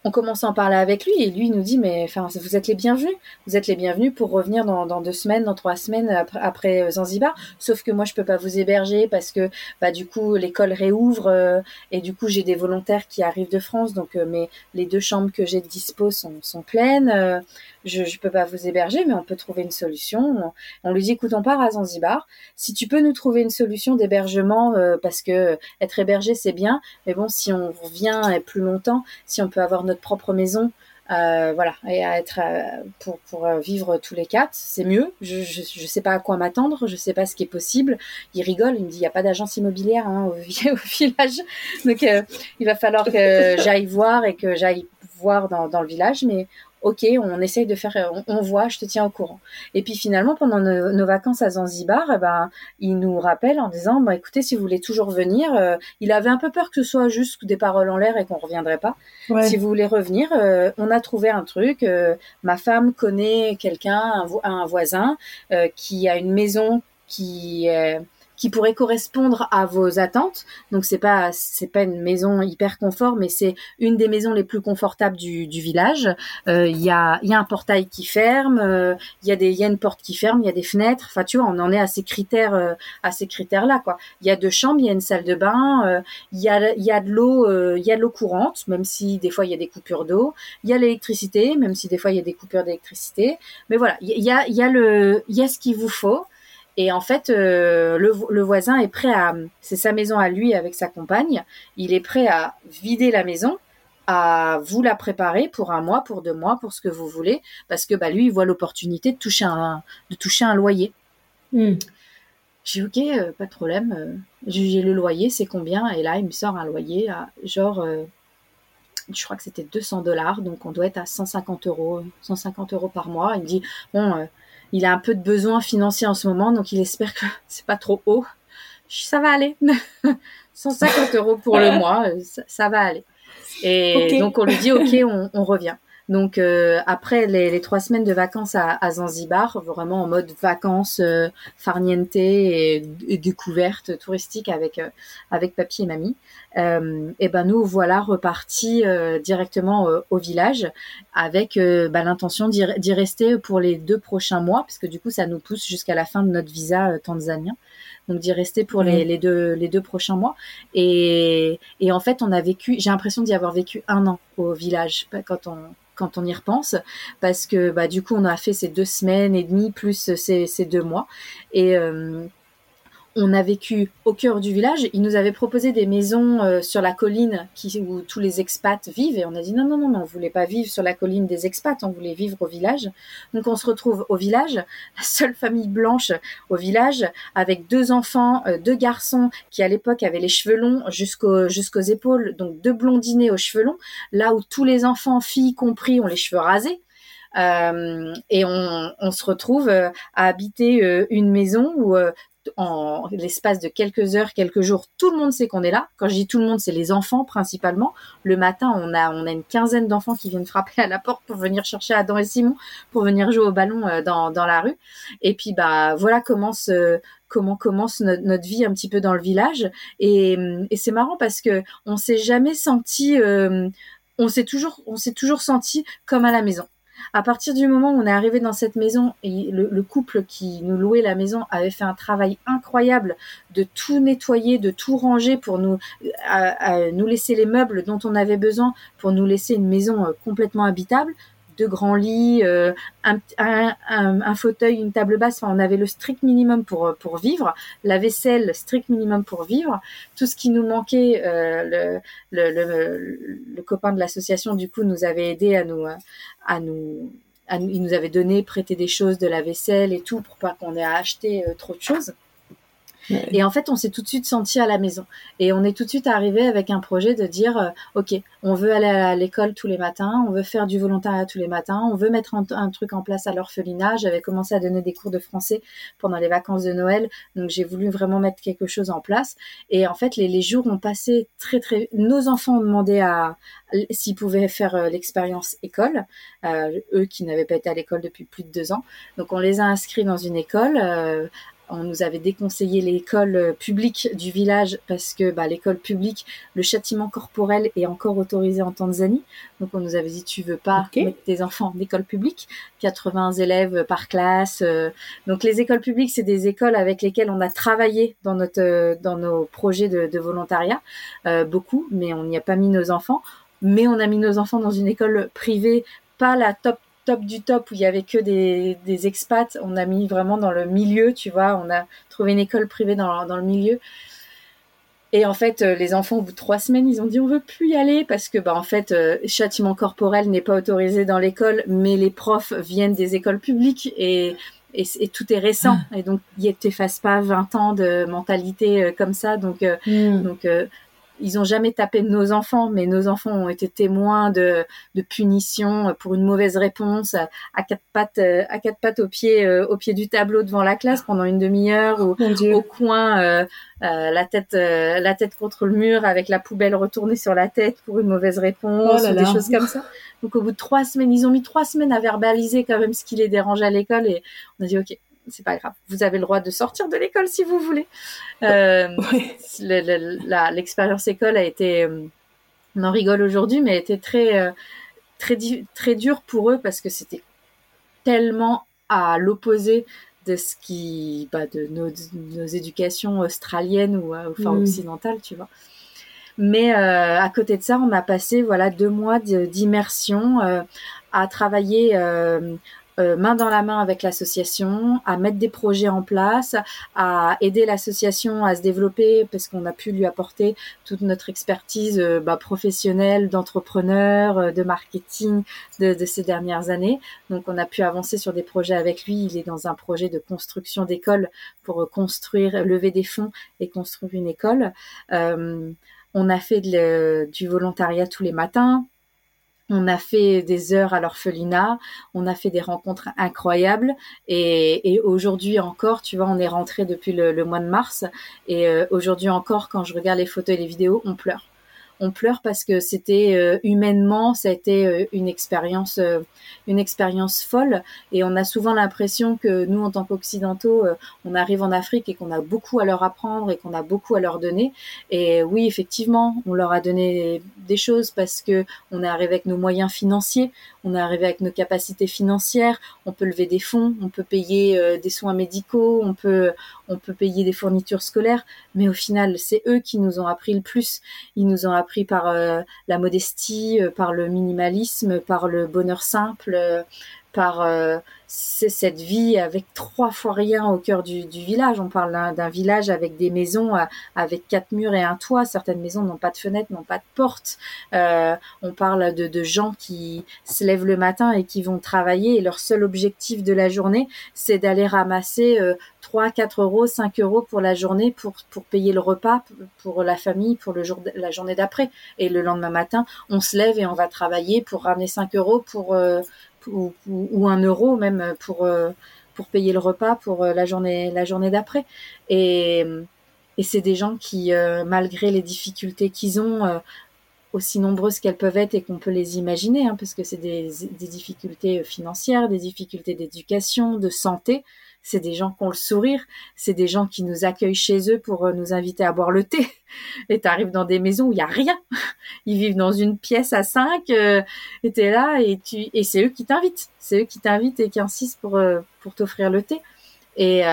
on commence à en parler avec lui et lui nous dit mais enfin vous êtes les bienvenus. Vous êtes les bienvenus pour revenir dans, deux semaines dans trois semaines après, euh, Zanzibar. Sauf que moi je peux pas vous héberger parce que bah du coup l'école réouvre euh, et du coup j'ai des volontaires qui arrivent de France. Donc euh, les deux chambres que j'ai de dispo sont pleines je ne peux pas vous héberger, mais on peut trouver une solution. On, lui dit, écoute, on part à Zanzibar. Si tu peux nous trouver une solution d'hébergement, euh, parce que être hébergé, c'est bien, mais bon, si on vient plus longtemps, si on peut avoir notre propre maison, euh, voilà, et à être euh, pour, vivre tous les quatre, c'est mieux. Je, je, sais pas à quoi m'attendre, je sais pas ce qui est possible. Il rigole, il me dit il y a pas d'agence immobilière hein, au, au, village, donc il va falloir que j'aille voir et que j'aille voir dans, dans, le village, mais ok, on essaye de faire, on, voit, je te tiens au courant. Et puis finalement, pendant nos, vacances à Zanzibar, eh ben, il nous rappelle en disant, bah, écoutez, si vous voulez toujours venir, euh, il avait un peu peur que ce soit juste des paroles en l'air et qu'on reviendrait pas. Si vous voulez revenir, euh, on a trouvé un truc. Euh, ma femme connaît quelqu'un, un, un, voisin, qui a une maison qui qui pourrait correspondre à vos attentes. Donc c'est pas c'est pas une maison hyper confort, mais c'est une des maisons les plus confortables du, du village. Euh, il y a il y a un portail qui ferme, euh, il y a des y a une porte qui ferme, il y a des fenêtres. Enfin tu vois, on en est à ces critères euh, à ces critères là quoi. Il y a deux chambres, il y a une salle de bain, il y a il y a de l'eau il y a de l'eau courante, même si des fois il y a des coupures d'eau. Il y a l'électricité, même si des fois il y a des coupures d'électricité. Mais voilà, il y a il y a le il y a ce qu'il vous faut. Et en fait, euh, le, voisin est prêt à, c'est sa maison à lui avec sa compagne, il est prêt à vider la maison, à vous la préparer pour un mois, pour deux mois, pour ce que vous voulez, parce que bah, lui, il voit l'opportunité de toucher un, de toucher un loyer. Hmm. J'ai ok, euh, pas de problème. Euh, j'ai le loyer, c'est combien? Et là, il me sort un loyer à genre, je crois que c'était 200 dollars, donc on doit être à 150 euros, 150 euros par mois. Il me dit, bon, il a un peu de besoin financier en ce moment, donc il espère que c'est pas trop haut. Ça va aller. 150 euros pour le mois, euh, ça, va aller. Et donc on lui dit ok, on, revient. Donc euh, après les, trois semaines de vacances à, Zanzibar, vraiment en mode vacances euh, farniente et, découverte touristique avec avec papy et mamie, euh, et ben nous voilà repartis euh, directement euh, au village avec bah, l'intention d'y rester pour les deux prochains mois, parce que du coup ça nous pousse jusqu'à la fin de notre visa tanzanien. Donc d'y rester pour les, les, deux les deux prochains mois. Et, et en fait on a vécu, j'ai l'impression d'y avoir vécu un an au village quand on quand on y repense, parce que bah, du coup, on a fait ces deux semaines et demie plus ces, ces deux mois. Et, on a vécu au cœur du village. Il nous avait proposé des maisons euh, sur la colline qui, où tous les expats vivent. Et on a dit non, non, non, on voulait pas vivre sur la colline des expats, on voulait vivre au village. Donc on se retrouve au village, la seule famille blanche au village, avec deux enfants, euh, deux garçons qui à l'époque avaient les cheveux longs jusqu'aux épaules, donc deux blondinés aux cheveux longs, là où tous les enfants, filles compris, ont les cheveux rasés. Euh, et on, se retrouve à habiter une maison où en l'espace de quelques heures, quelques jours, tout le monde sait qu'on est là. Quand je dis tout le monde, c'est les enfants principalement. Le matin, on a, une quinzaine d'enfants qui viennent frapper à la porte pour venir chercher Adam et Simon, pour venir jouer au ballon euh, dans, la rue. Et puis, bah, voilà commence, comment commence notre, vie un petit peu dans le village. Et, c'est marrant parce que on s'est jamais senti, euh, on s'est toujours senti comme à la maison. À partir du moment où on est arrivé dans cette maison le, couple qui nous louait la maison avait fait un travail incroyable de tout nettoyer, de tout ranger pour nous, nous laisser les meubles dont on avait besoin pour nous laisser une maison euh, complètement habitable, deux grands lits, euh, un, un, fauteuil, une table basse. Enfin, on avait le strict minimum pour pour vivre. La vaisselle, strict minimum pour vivre. Tout ce qui nous manquait, euh, le, le, le, copain de l'association du coup nous avait aidé à nous à nous il nous avait donné, prêté des choses, de la vaisselle et tout pour pas qu'on ait à acheter euh, trop de choses. Et en fait, on s'est tout de suite senti à la maison. Et on est tout de suite arrivé avec un projet de dire, euh, OK, on veut aller à l'école tous les matins, on veut faire du volontariat tous les matins, on veut mettre un, truc en place à l'orphelinat. J'avais commencé à donner des cours de français pendant les vacances de Noël, donc j'ai voulu vraiment mettre quelque chose en place. Et en fait, les, jours ont passé très très. Nos enfants ont demandé à s'ils pouvaient faire euh, l'expérience école, euh, eux qui n'avaient pas été à l'école depuis plus de deux ans. Donc on les a inscrits dans une école. On nous avait déconseillé l'école euh, publique du village parce que bah, l'école publique, le châtiment corporel est encore autorisé en Tanzanie. Donc on nous avait dit tu veux pas mettre tes enfants en école publique, 80 élèves par classe. Euh. donc les écoles publiques, c'est des écoles avec lesquelles on a travaillé dans notre euh, dans nos projets de, volontariat beaucoup, mais on n'y a pas mis nos enfants. Mais on a mis nos enfants dans une école privée, pas la top top du top où il y avait que des, des, expats. On a mis vraiment dans le milieu, tu vois. On a trouvé une école privée dans, dans le milieu. Et en fait, euh, les enfants, au bout de trois semaines, ils ont dit on veut plus y aller parce que, bah, en fait, euh, châtiment corporel n'est pas autorisé dans l'école, mais les profs viennent des écoles publiques et, et, tout est récent. Ah. Et donc, il t'efface pas 20 ans de mentalité euh, comme ça. Donc, hmm. donc ils ont jamais tapé nos enfants, mais nos enfants ont été témoins de, de punitions pour une mauvaise réponse à, quatre pattes, euh, à quatre pattes au pied, euh, au pied du tableau devant la classe pendant une demi-heure ou au coin, euh, la tête, la tête contre le mur avec la poubelle retournée sur la tête pour une mauvaise réponse, oh des choses comme ça. Donc au bout de trois semaines, ils ont mis trois semaines à verbaliser quand même ce qui les dérange à l'école et on a dit ok, c'est pas grave. Vous avez le droit de sortir de l'école si vous voulez. Euh, L'expérience école a été, euh, on en rigole aujourd'hui, mais a été très, euh, très, très dur pour eux parce que c'était tellement à l'opposé de ce qui, bah, de nos, nos, éducations australiennes ou enfin mm. occidentales, tu vois. Mais euh, à côté de ça, on a passé voilà deux mois d'immersion euh, à travailler euh, euh, main dans la main avec l'association, à mettre des projets en place, à aider l'association à se développer parce qu'on a pu lui apporter toute notre expertise euh, bah, professionnelle, d'entrepreneur, euh, de marketing de, de, ces dernières années. Donc on a pu avancer sur des projets avec lui. Il est dans un projet de construction d'école pour construire, lever des fonds et construire une école. on a fait du volontariat tous les matins on a fait des heures à l'orphelinat, on a fait des rencontres incroyables et, aujourd'hui encore, tu vois, on est rentré depuis le, mois de mars et euh, aujourd'hui encore, quand je regarde les photos et les vidéos, on pleure on pleure parce que c'était euh, humainement, ça a été euh, une expérience, euh, une expérience folle. Et on a souvent l'impression que nous, en tant qu'occidentaux, on arrive en Afrique et qu'on a beaucoup à leur apprendre et qu'on a beaucoup à leur donner. Et oui, effectivement, on leur a donné des choses parce que on est arrivé avec nos moyens financiers, on est arrivé avec nos capacités financières, on peut lever des fonds, on peut payer des soins médicaux, on peut, on peut payer des fournitures scolaires. Mais au final, c'est eux qui nous ont appris le plus. Ils nous ont pris par euh, la modestie, euh, par le minimalisme, par le bonheur simple, euh, par cette vie avec trois fois rien au cœur du, village. On parle d'un village avec des maisons avec quatre murs et un toit. Certaines maisons n'ont pas de fenêtres, n'ont pas de porte. on parle de, de, gens qui se lèvent le matin et qui vont travailler et leur seul objectif de la journée, c'est d'aller ramasser 3, 4 euros, 5 euros pour la journée pour, pour payer le repas pour la famille pour le jour, la journée d'après. Et le lendemain matin, on se lève et on va travailler pour ramener 5 euros pour, euh, ou, ou, 1 euro même pour, euh, pour payer le repas pour euh, la journée, la journée d'après. Et, et c'est des gens qui, malgré les difficultés qu'ils ont, aussi nombreuses qu'elles peuvent être et qu'on peut les imaginer, hein, parce que c'est des, des, difficultés financières, des difficultés d'éducation, de santé, c'est des gens qui ont le sourire, c'est des gens qui nous accueillent chez eux pour euh, nous inviter à boire le thé. Et tu arrives dans des maisons où il y a rien. Ils vivent dans une pièce à cinq, euh, et es là et tu c'est eux qui t'invitent. C'est eux qui t'invitent et qui insistent pour euh, t'offrir le thé. Et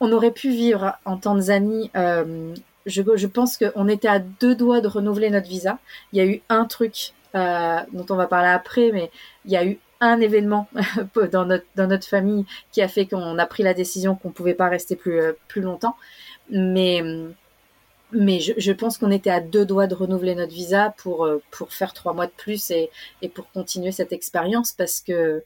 on aurait pu vivre en Tanzanie. je pense qu'on était à deux doigts de renouveler notre visa. Il y a eu un truc dont on va parler après, mais il y a eu un événement dans notre, dans notre famille qui a fait qu'on a pris la décision qu'on pouvait pas rester plus, euh, plus longtemps. Mais, mais je, je pense qu'on était à deux doigts de renouveler notre visa pour, euh, pour faire trois mois de plus et, et pour continuer cette expérience parce que,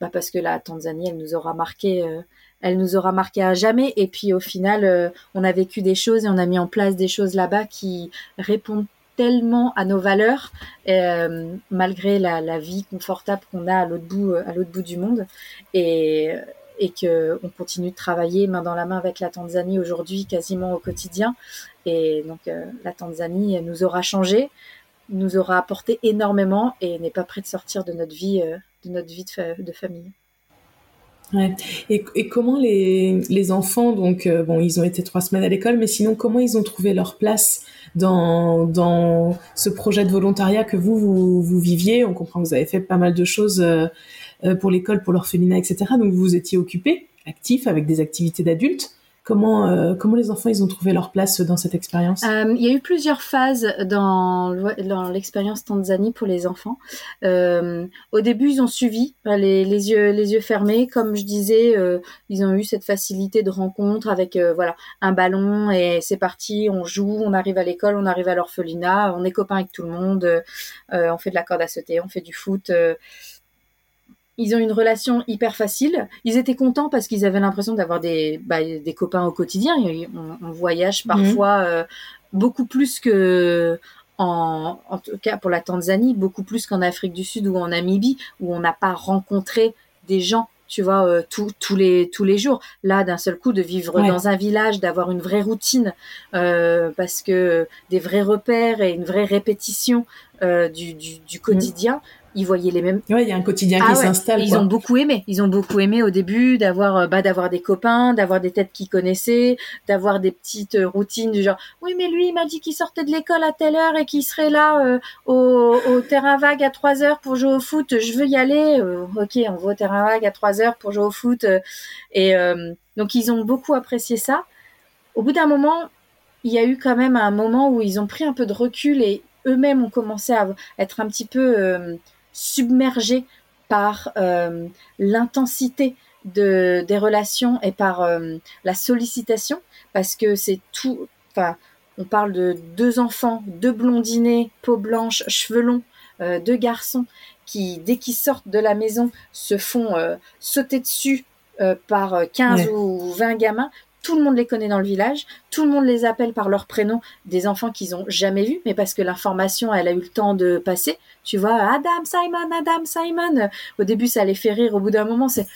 bah parce que la Tanzanie, elle nous aura marqué, euh, elle nous aura marqué à jamais. Et puis au final, on a vécu des choses et on a mis en place des choses là-bas qui répondent tellement à nos valeurs, euh, malgré la, vie confortable qu'on a à l'autre bout, à l'autre bout du monde, et, et que on continue de travailler main dans la main avec la Tanzanie aujourd'hui, quasiment au quotidien. Et donc euh, la Tanzanie nous aura changé, nous aura apporté énormément et n'est pas prêt de sortir de notre vie, euh, de notre vie de famille. Et, comment les, les enfants, donc bon, ils ont été trois semaines à l'école, mais sinon comment ils ont trouvé leur place dans, dans ce projet de volontariat que vous, vous, vous, viviez? On comprend que vous avez fait pas mal de choses euh, euh, pour l'école, pour l'orphelinat, etc. Donc vous vous étiez occupé, actif, avec des activités d'adultes. Comment, euh, comment les enfants ils ont trouvé leur place dans cette expérience? Euh, Il y a eu plusieurs phases dans, l'expérience Tanzanie pour les enfants. Euh, au début, ils ont suivi les, les, yeux, les yeux fermés. Comme je disais, ils ont eu cette facilité de rencontre avec voilà un ballon et c'est parti, on joue, on arrive à l'école, on arrive à l'orphelinat, on est copains avec tout le monde, on fait de la corde à sauter, on fait du foot ils ont une relation hyper facile. Ils étaient contents parce qu'ils avaient l'impression d'avoir des, bah, des copains au quotidien. On, voyage mhm. parfois euh, beaucoup plus que en, en tout cas pour la Tanzanie, beaucoup plus qu'en Afrique du Sud ou en Namibie, où on n'a pas rencontré des gens tu vois, euh, tous les tous les jours. Là, d'un seul coup, de vivre dans un village, d'avoir une vraie routine, euh, parce que des vrais repères et une vraie répétition euh, du, du, du, quotidien, ils voyaient les mêmes. Ouais, il y a un quotidien qui ah s'installe. Ils ont beaucoup aimé. Ils ont beaucoup aimé au début d'avoir euh, bah d'avoir des copains, d'avoir des têtes qu'ils connaissaient, d'avoir des petites euh, routines du genre oui mais lui il m'a dit qu'il sortait de l'école à telle heure et qu'il serait là euh, au, au, terrain vague à 3 heures pour jouer au foot. Je veux y aller. ok, on va au terrain vague à 3 heures pour jouer au foot. et donc ils ont beaucoup apprécié ça. Au bout d'un moment, il y a eu quand même un moment où ils ont pris un peu de recul et eux-mêmes ont commencé à être un petit peu submergés par euh, l'intensité de, des relations et par euh, la sollicitation, parce que c'est tout. Enfin, on parle de deux enfants, deux blondinés, peau blanche, cheveux longs, euh, deux garçons qui, dès qu'ils sortent de la maison, se font sauter dessus par 15 ou 20 gamins tout le monde les connaît dans le village, tout le monde les appelle par leur prénom, des enfants qu'ils ont jamais vus, mais parce que l'information, elle a eu le temps de passer. Tu vois, Adam Simon, Adam Simon. Au début, ça les fait rire. Au bout d'un moment, c'est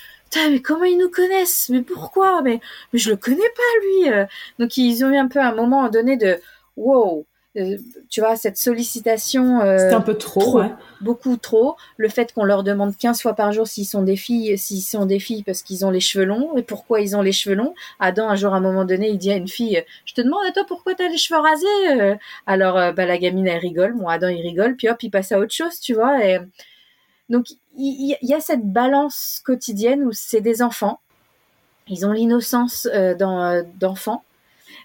mais comment ils nous connaissent? Mais pourquoi? Mais, mais je le connais pas lui. Donc ils ont eu un peu un moment donné de wow. Euh, tu vois, cette sollicitation. Euh, c'est un peu trop, beaucoup trop. Le fait qu'on leur demande 15 fois par jour s'ils sont des filles, s'ils sont des filles parce qu'ils ont les cheveux longs et pourquoi ils ont les cheveux longs. Adam, un jour, à un moment donné, il dit à une fille, je te demande à toi pourquoi tu as les cheveux rasés. Euh. Alors, bah, la gamine, elle rigole. Bon, Adam, il rigole, puis hop, il passe à autre chose, tu vois. Et... Donc, il y, a cette balance quotidienne où c'est des enfants. Ils ont l'innocence d'enfants.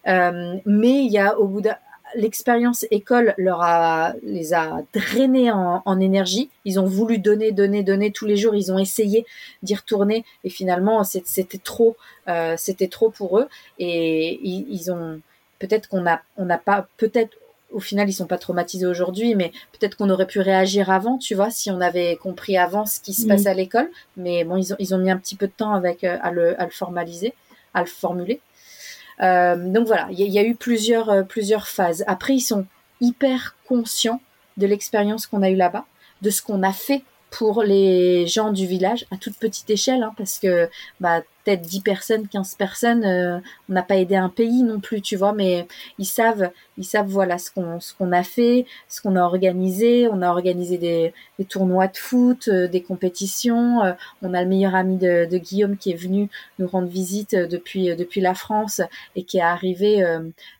mais il y a au bout d'un l'expérience école leur a les a drainés en, énergie. Ils ont voulu donner, donner, donner tous les jours. Ils ont essayé d'y retourner et finalement c'était trop, euh, c'était trop pour eux. Et ils, ont peut-être qu'on a, on n'a pas, peut-être au final ils sont pas traumatisés aujourd'hui, mais peut-être qu'on aurait pu réagir avant, tu vois, si on avait compris avant ce qui se passe à l'école. Mais bon, ils ont, ils ont mis un petit peu de temps avec euh, à le, à le formaliser, à le formuler. Euh, donc voilà, il y, a eu plusieurs, euh, plusieurs phases. Après, ils sont hyper conscients de l'expérience qu'on a eue là-bas, de ce qu'on a fait pour les gens du village à toute petite échelle, hein, parce que bah, peut-être 10 personnes, 15 personnes, euh, on n'a pas aidé un pays non plus, tu vois, mais ils savent, ils savent voilà ce qu'on ce qu'on a fait, ce qu'on a organisé, on a organisé des, tournois de foot, euh, des compétitions, euh, on a le meilleur ami de, Guillaume qui est venu nous rendre visite depuis depuis la France et qui est arrivé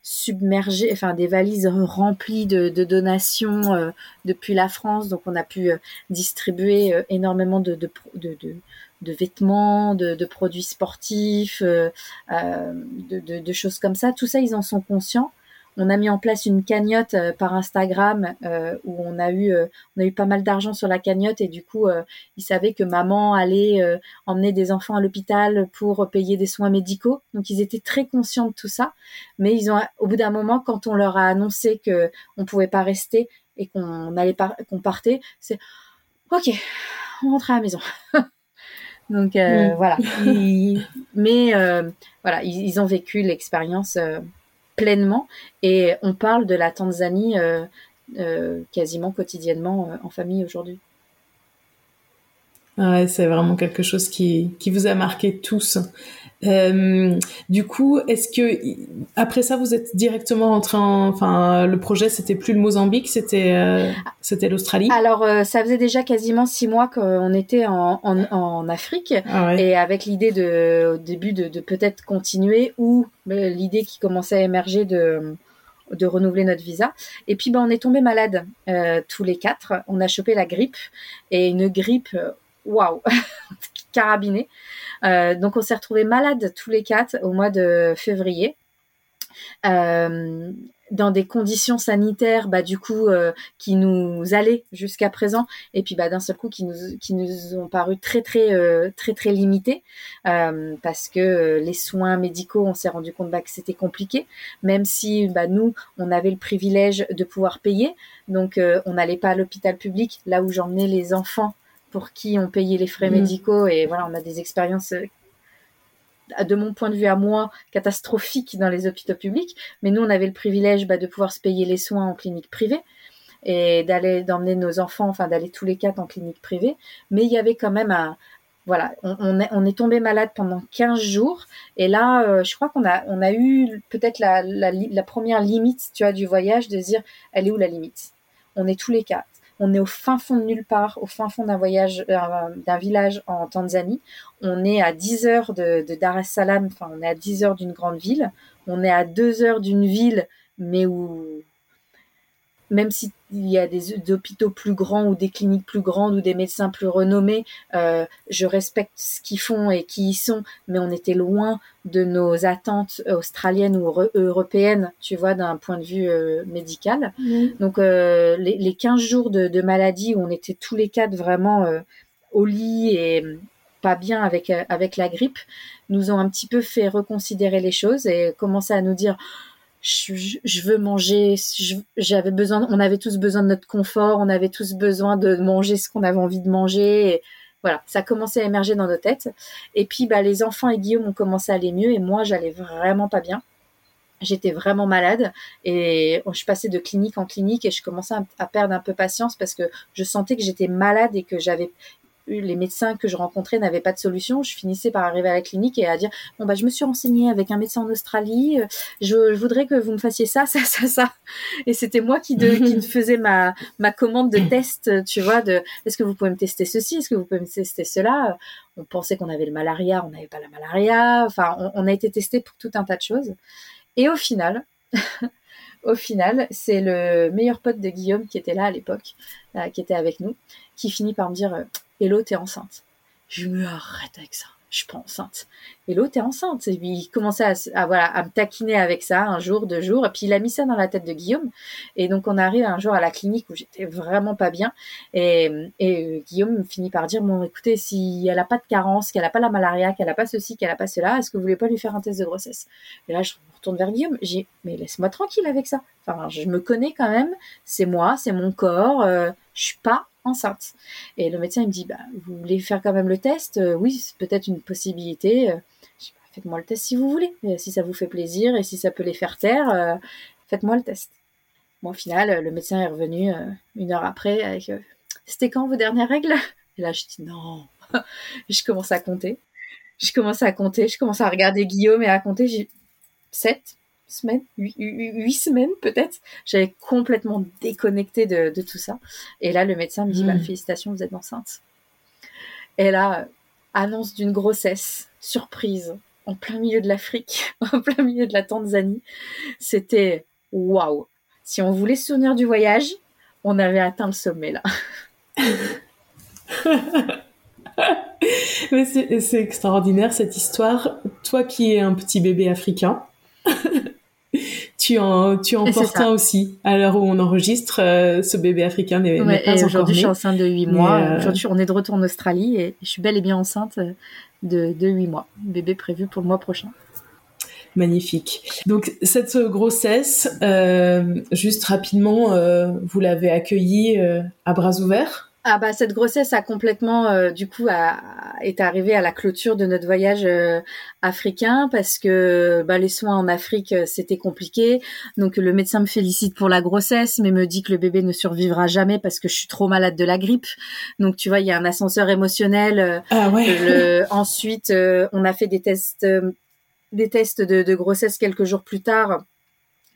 submergé, enfin des valises remplies de, donations depuis la France, donc on a pu distribuer énormément de de vêtements, de, produits sportifs, euh, euh, de, choses comme ça. Tout ça, ils en sont conscients. On a mis en place une cagnotte euh, par Instagram où on a eu on a eu pas mal d'argent sur la cagnotte et du coup ils savaient que maman allait emmener des enfants à l'hôpital pour payer des soins médicaux. Donc ils étaient très conscients de tout ça, mais ils ont au bout d'un moment quand on leur a annoncé que on pouvait pas rester et qu'on allait qu'on partait, c'est OK, on rentre à la maison. Donc euh, mm. voilà. mais euh, voilà, ils, ont vécu l'expérience euh, pleinement et on parle de la Tanzanie quasiment quotidiennement en famille aujourd'hui. Ouais, c'est vraiment quelque chose qui, qui vous a marqué tous. Euh, du coup, est-ce que après ça, vous êtes directement entré en, enfin, le projet, c'était plus le Mozambique, c'était euh, c'était l'Australie? Alors, euh, ça faisait déjà quasiment six mois qu'on était en, en, en Afrique, ah et avec l'idée de au début de, de peut-être continuer ou l'idée qui commençait à émerger de de renouveler notre visa. Et puis, ben, on est tombé malade tous les quatre. On a chopé la grippe et une grippe waouh, carabiné. Euh, donc on s'est retrouvés malades tous les quatre au mois de février. Euh, dans des conditions sanitaires bah du coup euh, qui nous allaient jusqu'à présent. Et puis bah d'un seul coup qui nous qui nous ont paru très très euh, très très limités. Euh, parce que les soins médicaux on s'est rendu compte bah, que c'était compliqué. Même si bah nous on avait le privilège de pouvoir payer. Donc on n'allait pas à l'hôpital public là où j'emmenais les enfants pour qui on payait les frais mmh. médicaux et voilà, on a des expériences euh, de mon point de vue à moi, catastrophique dans les hôpitaux publics. Mais nous, on avait le privilège bah, de pouvoir se payer les soins en clinique privée et d'aller d'emmener nos enfants, enfin d'aller tous les quatre en clinique privée. Mais il y avait quand même un, voilà, on, est, on est tombé malade pendant 15 jours. Et là, euh, je crois qu'on a, on a eu peut-être la, la, la, première limite, tu vois, du voyage, de se dire, elle est où la limite? On est tous les quatre. On est au fin fond de nulle part, au fin fond d'un voyage, euh, d'un village en Tanzanie. On est à 10 heures de, Dar es Salaam, enfin, on est à 10 heures d'une grande ville. On est à 2 heures d'une ville, mais où même s'il y a des, hôpitaux plus grands ou des cliniques plus grandes ou des médecins plus renommés, euh, je respecte ce qu'ils font et qui y sont, mais on était loin de nos attentes australiennes ou européennes, tu vois, d'un point de vue euh, médical. Donc euh, les, les, 15 jours de, de, maladie où on était tous les quatre vraiment au lit et pas bien avec avec la grippe, nous ont un petit peu fait reconsidérer les choses et commencer à nous dire je, veux manger, j'avais besoin, on avait tous besoin de notre confort, on avait tous besoin de manger ce qu'on avait envie de manger. Et voilà, ça a commencé à émerger dans nos têtes. Et puis, bah, les enfants et Guillaume ont commencé à aller mieux et moi, j'allais vraiment pas bien. J'étais vraiment malade et je passais de clinique en clinique et je commençais à, perdre un peu patience parce que je sentais que j'étais malade et que j'avais les médecins que je rencontrais n'avaient pas de solution, je finissais par arriver à la clinique et à dire bon bah je me suis renseignée avec un médecin en Australie, euh, je, voudrais que vous me fassiez ça, ça, ça, ça. Et c'était moi qui, de, qui faisais ma ma commande de test, tu vois, de est-ce que vous pouvez me tester ceci, est-ce que vous pouvez me tester cela? On pensait qu'on avait le malaria, on n'avait pas la malaria. Enfin, on, on a été testé pour tout un tas de choses. Et au final, au final, c'est le meilleur pote de Guillaume qui était là à l'époque, euh, qui était avec nous, qui finit par me dire euh, Hello, t'es enceinte. Je me arrête avec ça. Je suis pas enceinte. Hello, t'es enceinte. Et puis, il commençait à, voilà, à me taquiner avec ça un jour, deux jours. Et puis, il a mis ça dans la tête de Guillaume. Et donc, on arrive un jour à la clinique où j'étais vraiment pas bien. Et, et Guillaume finit par dire, bon, écoutez, si elle a pas de carence, qu'elle a pas la malaria, qu'elle a pas ceci, qu'elle a pas cela, est-ce que vous voulez pas lui faire un test de grossesse? Et là, je me retourne vers Guillaume. J'ai, mais laisse-moi tranquille avec ça. Enfin, je me connais quand même. C'est moi, c'est mon corps. Euh, je suis pas enceinte. Et le médecin me dit, bah, vous voulez faire quand même le test? Euh, Oui, c'est peut-être une possibilité. Euh, bah, faites-moi le test si vous voulez. si ça vous fait plaisir et si ça peut les faire taire, euh, faites-moi le test. Bon, au final, le médecin est revenu une heure après avec C'était quand vos dernières règles? Et là, je dis non. je commence à compter. Je commence à compter. Je commence à regarder Guillaume et à compter. J'ai 7, semaines, huit, semaines peut-être. J'avais complètement déconnecté de, tout ça. Et là, le médecin me dit, bah, hmm. félicitations, vous êtes enceinte. Et là, annonce d'une grossesse, surprise, en plein milieu de l'Afrique, en plein milieu de la Tanzanie. C'était waouh. Si on voulait se souvenir du voyage, on avait atteint le sommet là. c'est extraordinaire cette histoire. Toi qui es un petit bébé africain, tu en, tu en portes un aussi. À l'heure où on enregistre, euh, ce bébé africain n'est pas encore. Aujourd'hui, je suis enceinte de 8 mois. Euh, aujourd'hui, on est de retour en Australie et je suis bel et bien enceinte de, de 8 mois. Bébé prévu pour le mois prochain. Magnifique. Donc cette grossesse, euh, juste rapidement, vous l'avez accueillie à bras ouverts? Ah bah cette grossesse a complètement euh, du coup a, est arrivée à la clôture de notre voyage euh, africain parce que bah, les soins en Afrique euh, c'était compliqué. Donc le médecin me félicite pour la grossesse mais me dit que le bébé ne survivra jamais parce que je suis trop malade de la grippe. Donc tu vois il y a un ascenseur émotionnel ah ouais. ensuite on a fait des tests des tests de, de grossesse quelques jours plus tard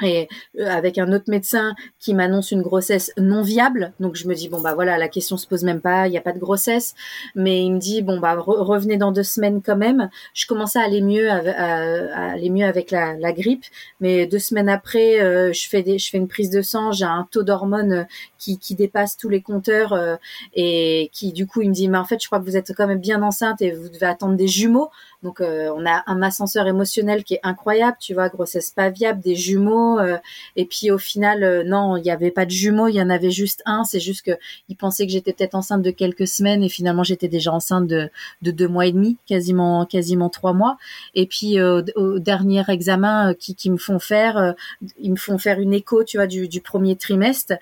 et euh, avec un autre médecin qui m'annonce une grossesse non viable. Donc je me dis bon bah voilà la question se pose même pas, il n'y a pas de grossesse. Mais il me dit bon bah revenez dans deux semaines quand même. Je commençais à aller mieux, à, aller mieux avec la, la, grippe, mais deux semaines après euh, je fais des, je fais une prise de sang, j'ai un taux d'hormones qui, qui dépasse tous les compteurs euh, et qui du coup il me dit mais en fait je crois que vous êtes quand même bien enceinte et vous devez attendre des jumeaux. Donc euh, on a un ascenseur émotionnel qui est incroyable, tu vois, grossesse pas viable, des jumeaux. Euh, et puis au final, euh, non, il n'y avait pas de jumeaux, il y en avait juste un. C'est juste que il pensait que j'étais peut-être enceinte de quelques semaines et finalement j'étais déjà enceinte de, de deux mois et demi, quasiment quasiment trois mois. Et puis au dernier examen qui, qui me font faire, ils me font faire une écho, tu vois, du, du premier trimestre,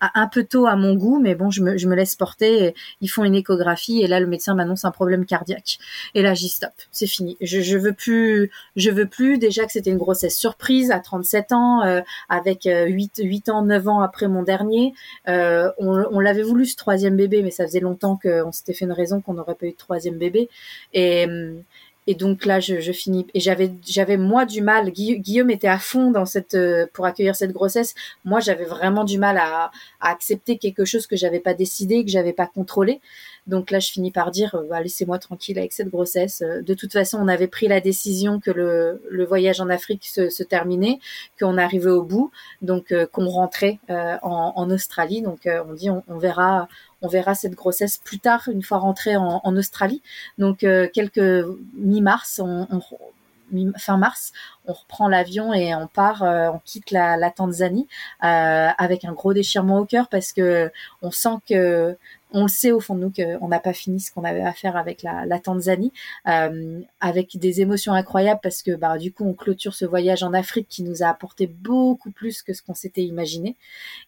un peu tôt à mon goût, mais bon, je me, je me laisse porter. ils font une échographie et là le médecin m'annonce un problème cardiaque. Et là j'y stop c'est fini. Je, veux plus, je veux plus. Déjà que c'était une grossesse surprise à 37 ans, euh, avec 8, 8 ans, 9 ans après mon dernier. on, on l'avait voulu ce troisième bébé, mais ça faisait longtemps qu'on s'était fait une raison qu'on n'aurait pas eu de troisième bébé. Et et donc là, je, je finis. Et j'avais, j'avais moi du mal. Guillaume était à fond dans cette euh, pour accueillir cette grossesse. Moi, j'avais vraiment du mal à, à accepter quelque chose que j'avais pas décidé, que j'avais pas contrôlé. Donc là, je finis par dire, euh, bah, laissez-moi tranquille avec cette grossesse. Euh, de toute façon, on avait pris la décision que le, le voyage en Afrique se, se terminait, qu'on arrivait au bout, donc qu'on rentrait en, en, Australie. Donc on dit, on, on verra, on verra cette grossesse plus tard, une fois rentrée en, Australie. Donc euh, quelques mi-mars, fin mars, on reprend l'avion et on part, euh, on quitte la, Tanzanie euh, avec un gros déchirement au cœur parce que on sent que on le sait au fond de nous qu'on n'a pas fini ce qu'on avait à faire avec la, Tanzanie, euh, avec des émotions incroyables parce que bah, du coup on clôture ce voyage en Afrique qui nous a apporté beaucoup plus que ce qu'on s'était imaginé.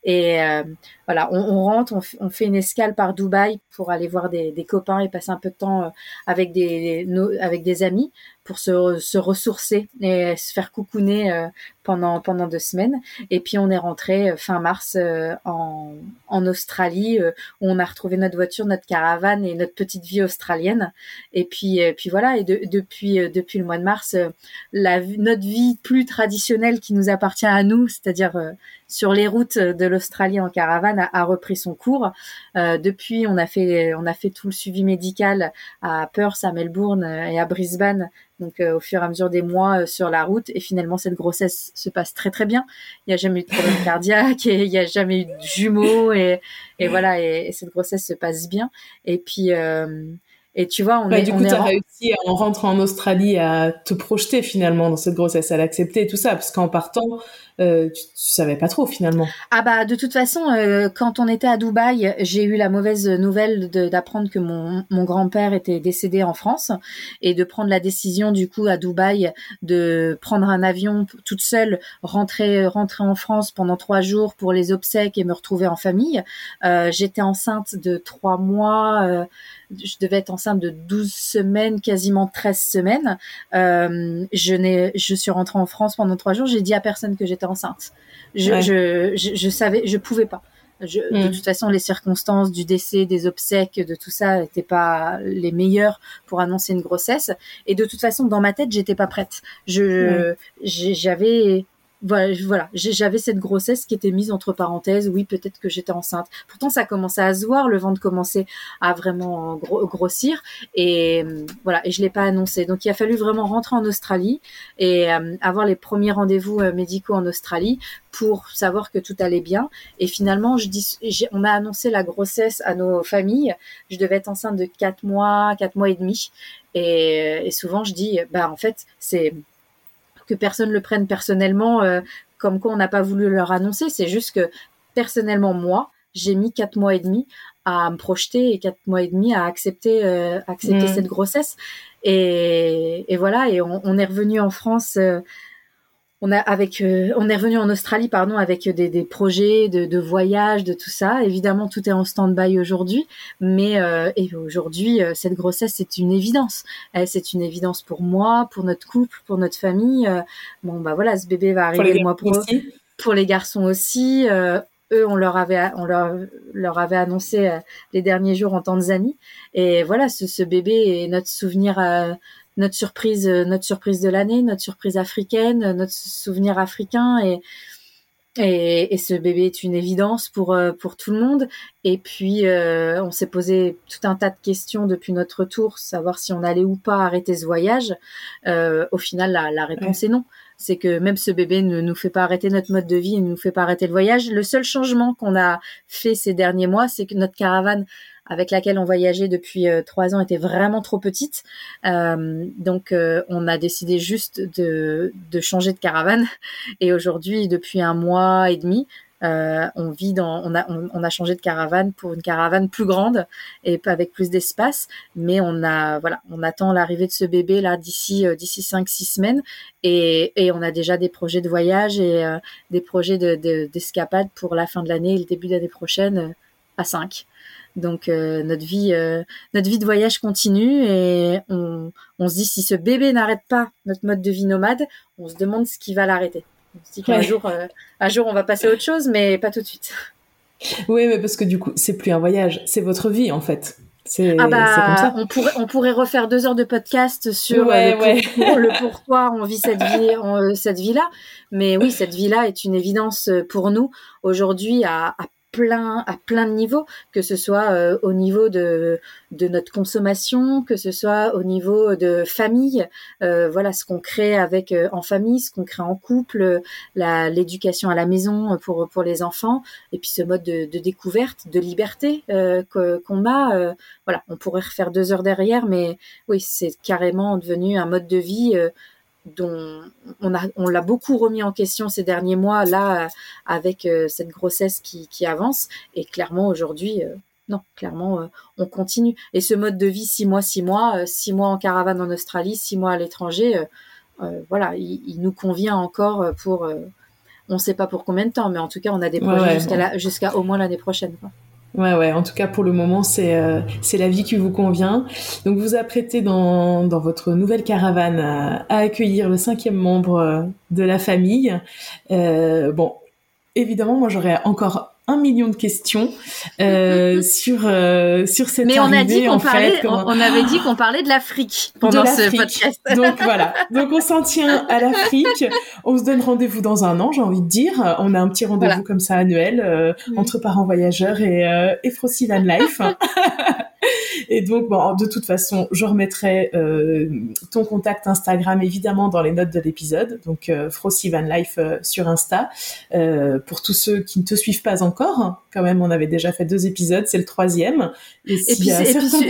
Et euh, voilà, on, on rentre, on, fait une escale par Dubaï pour aller voir des, copains et passer un peu de temps euh, avec des amis pour se, se, ressourcer et se faire coucouner euh, pendant pendant deux semaines. Et puis on est rentré euh, fin mars euh, en, en Australie où on a retrouvé notre voiture, notre caravane et notre petite vie australienne. Et puis puis voilà. Et de, depuis depuis le mois de mars, la notre vie plus traditionnelle qui nous appartient à nous, c'est-à-dire sur les routes de l'Australie en caravane a, repris son cours. Euh, depuis, on a fait on a fait tout le suivi médical à Perth, à Melbourne et à Brisbane. Donc euh, au fur et à mesure des mois euh, sur la route et finalement cette grossesse se passe très très bien. Il n'y a jamais eu de problème cardiaque et il n'y a jamais eu de jumeaux et, et voilà et, cette grossesse se passe bien. Et puis et tu vois, on est. Du coup, tu as réussi en rentrant en Australie à te projeter finalement dans cette grossesse, à l'accepter tout ça, parce qu'en partant, euh, tu, tu, savais pas trop finalement. Ah bah de toute façon, euh, quand on était à Dubaï, j'ai eu la mauvaise nouvelle d'apprendre que mon, mon grand-père était décédé en France et de prendre la décision du coup à Dubaï de prendre un avion toute seule, rentrer rentrer en France pendant trois jours pour les obsèques et me retrouver en famille. Euh, J'étais enceinte de trois mois. Je devais être enceinte de 12 semaines, quasiment 13 semaines. Euh, je, n'ai, je suis rentrée en France pendant trois jours. J'ai dit à personne que j'étais enceinte. Je, je, je, je, savais, je pouvais pas. Je, De mm. toute façon, les circonstances du décès, des obsèques, de tout ça n'étaient pas les meilleures pour annoncer une grossesse. Et de toute façon, dans ma tête, j'étais pas prête. Je, j'avais voilà, j'avais cette grossesse qui était mise entre parenthèses. Oui, peut-être que j'étais enceinte. Pourtant, ça commençait à se voir, le ventre commençait à vraiment grossir, et voilà, et je l'ai pas annoncé. Donc, il a fallu vraiment rentrer en Australie et euh, avoir les premiers rendez-vous euh, médicaux en Australie pour savoir que tout allait bien. Et finalement, je dis, on a annoncé la grossesse à nos familles. Je devais être enceinte de quatre mois, quatre mois et demi. Et, et souvent, je dis, bah en fait, c'est que personne le prenne personnellement, euh, comme quoi on n'a pas voulu leur annoncer. C'est juste que personnellement, moi, j'ai mis quatre mois et demi à me projeter et quatre mois et demi à accepter, euh, accepter mm. cette grossesse. Et, et, voilà, et on, on, est revenu en France euh, on a avec euh, on est revenu en Australie pardon avec des, des projets de, de, voyage de tout ça. Évidemment tout est en stand-by aujourd'hui mais euh, et aujourd'hui euh, cette grossesse c'est une évidence. C'est une évidence pour moi pour notre couple pour notre famille. Bon bah voilà ce bébé va arriver le mois prochain pour les garçons aussi eux on leur avait on leur leur avait annoncé les derniers jours en Tanzanie. Et voilà ce, ce bébé est notre souvenir notre surprise, euh, notre surprise de l'année, notre surprise africaine, euh, notre souvenir africain et et, et, ce bébé est une évidence pour euh, pour tout le monde. Et puis on s'est posé tout un tas de questions depuis notre retour, savoir si on allait ou pas arrêter ce voyage. Euh, au final, la, la réponse est non. C'est que même ce bébé ne nous fait pas arrêter notre mode de vie, ne nous fait pas arrêter le voyage. Le seul changement qu'on a fait ces derniers mois, c'est que notre caravane avec laquelle on voyageait depuis euh, trois ans était vraiment trop petite. Euh, donc euh, on a décidé juste de, de, changer de caravane. Et aujourd'hui, depuis un mois et demi, euh, on vit dans, on a, on, a changé de caravane pour une caravane plus grande et avec plus d'espace. Mais on a, voilà, on attend l'arrivée de ce bébé là d'ici, d'ici cinq, six semaines. Et, et, on a déjà des projets de voyage et des projets de, d'escapade pour la fin de l'année et le début de l'année prochaine à 5. Donc notre vie, notre vie de voyage continue et on, on se dit si ce bébé n'arrête pas notre mode de vie nomade, on se demande ce qui va l'arrêter. On se dit qu'un jour, un jour on va passer à autre chose, mais pas tout de suite. Oui, mais parce que du coup, c'est plus un voyage, c'est votre vie en fait. C'est ah bah, comme ça. On pourrait, on pourrait refaire deux heures de podcast sur euh, le, pourquoi on vit cette vie, euh, cette vie-là. Mais oui, cette vie-là est une évidence pour nous aujourd'hui à, à plein à plein de niveaux, que ce soit euh, au niveau de de notre consommation, que ce soit au niveau de famille, euh, voilà ce qu'on crée avec euh, en famille, ce qu'on crée en couple, l'éducation à la maison pour pour les enfants, et puis ce mode de, de découverte, de liberté qu'on a. voilà, on pourrait refaire deux heures derrière, mais oui, c'est carrément devenu un mode de vie dont on a on l'a beaucoup remis en question ces derniers mois là avec euh, cette grossesse qui, qui avance. Et clairement aujourd'hui euh, non clairement euh, on continue. Et ce mode de vie six mois six mois six mois en caravane en Australie six mois à l'étranger voilà il, nous convient encore pour on ne sait pas pour combien de temps mais en tout cas on a des projets jusqu'à jusqu'à au moins l'année prochaine quoi. Ouais, ouais. En tout cas, pour le moment, c'est euh, c'est la vie qui vous convient. Donc, vous apprêtez dans dans votre nouvelle caravane à, accueillir le cinquième membre euh, de la famille. Euh, bon, évidemment, moi, j'aurais encore un million de questions euh, sur euh, sur cette Mais on a dit qu'on parlait, on, avait dit qu'on parlait de l'Afrique pendant ce podcast. Donc voilà, donc on s'en tient à l'Afrique. On se donne rendez-vous dans un an, j'ai envie de dire. On a un petit rendez-vous comme ça annuel euh, entre parents voyageurs et euh, et Frosty Life. Et donc, bon, de toute façon, je remettrai euh, ton contact Instagram évidemment dans les notes de l'épisode. Donc, euh, Frosty Van Life euh, sur Insta. Euh, pour tous ceux qui ne te suivent pas encore, quand même, on avait déjà fait deux épisodes, c'est le troisième. Et, puis,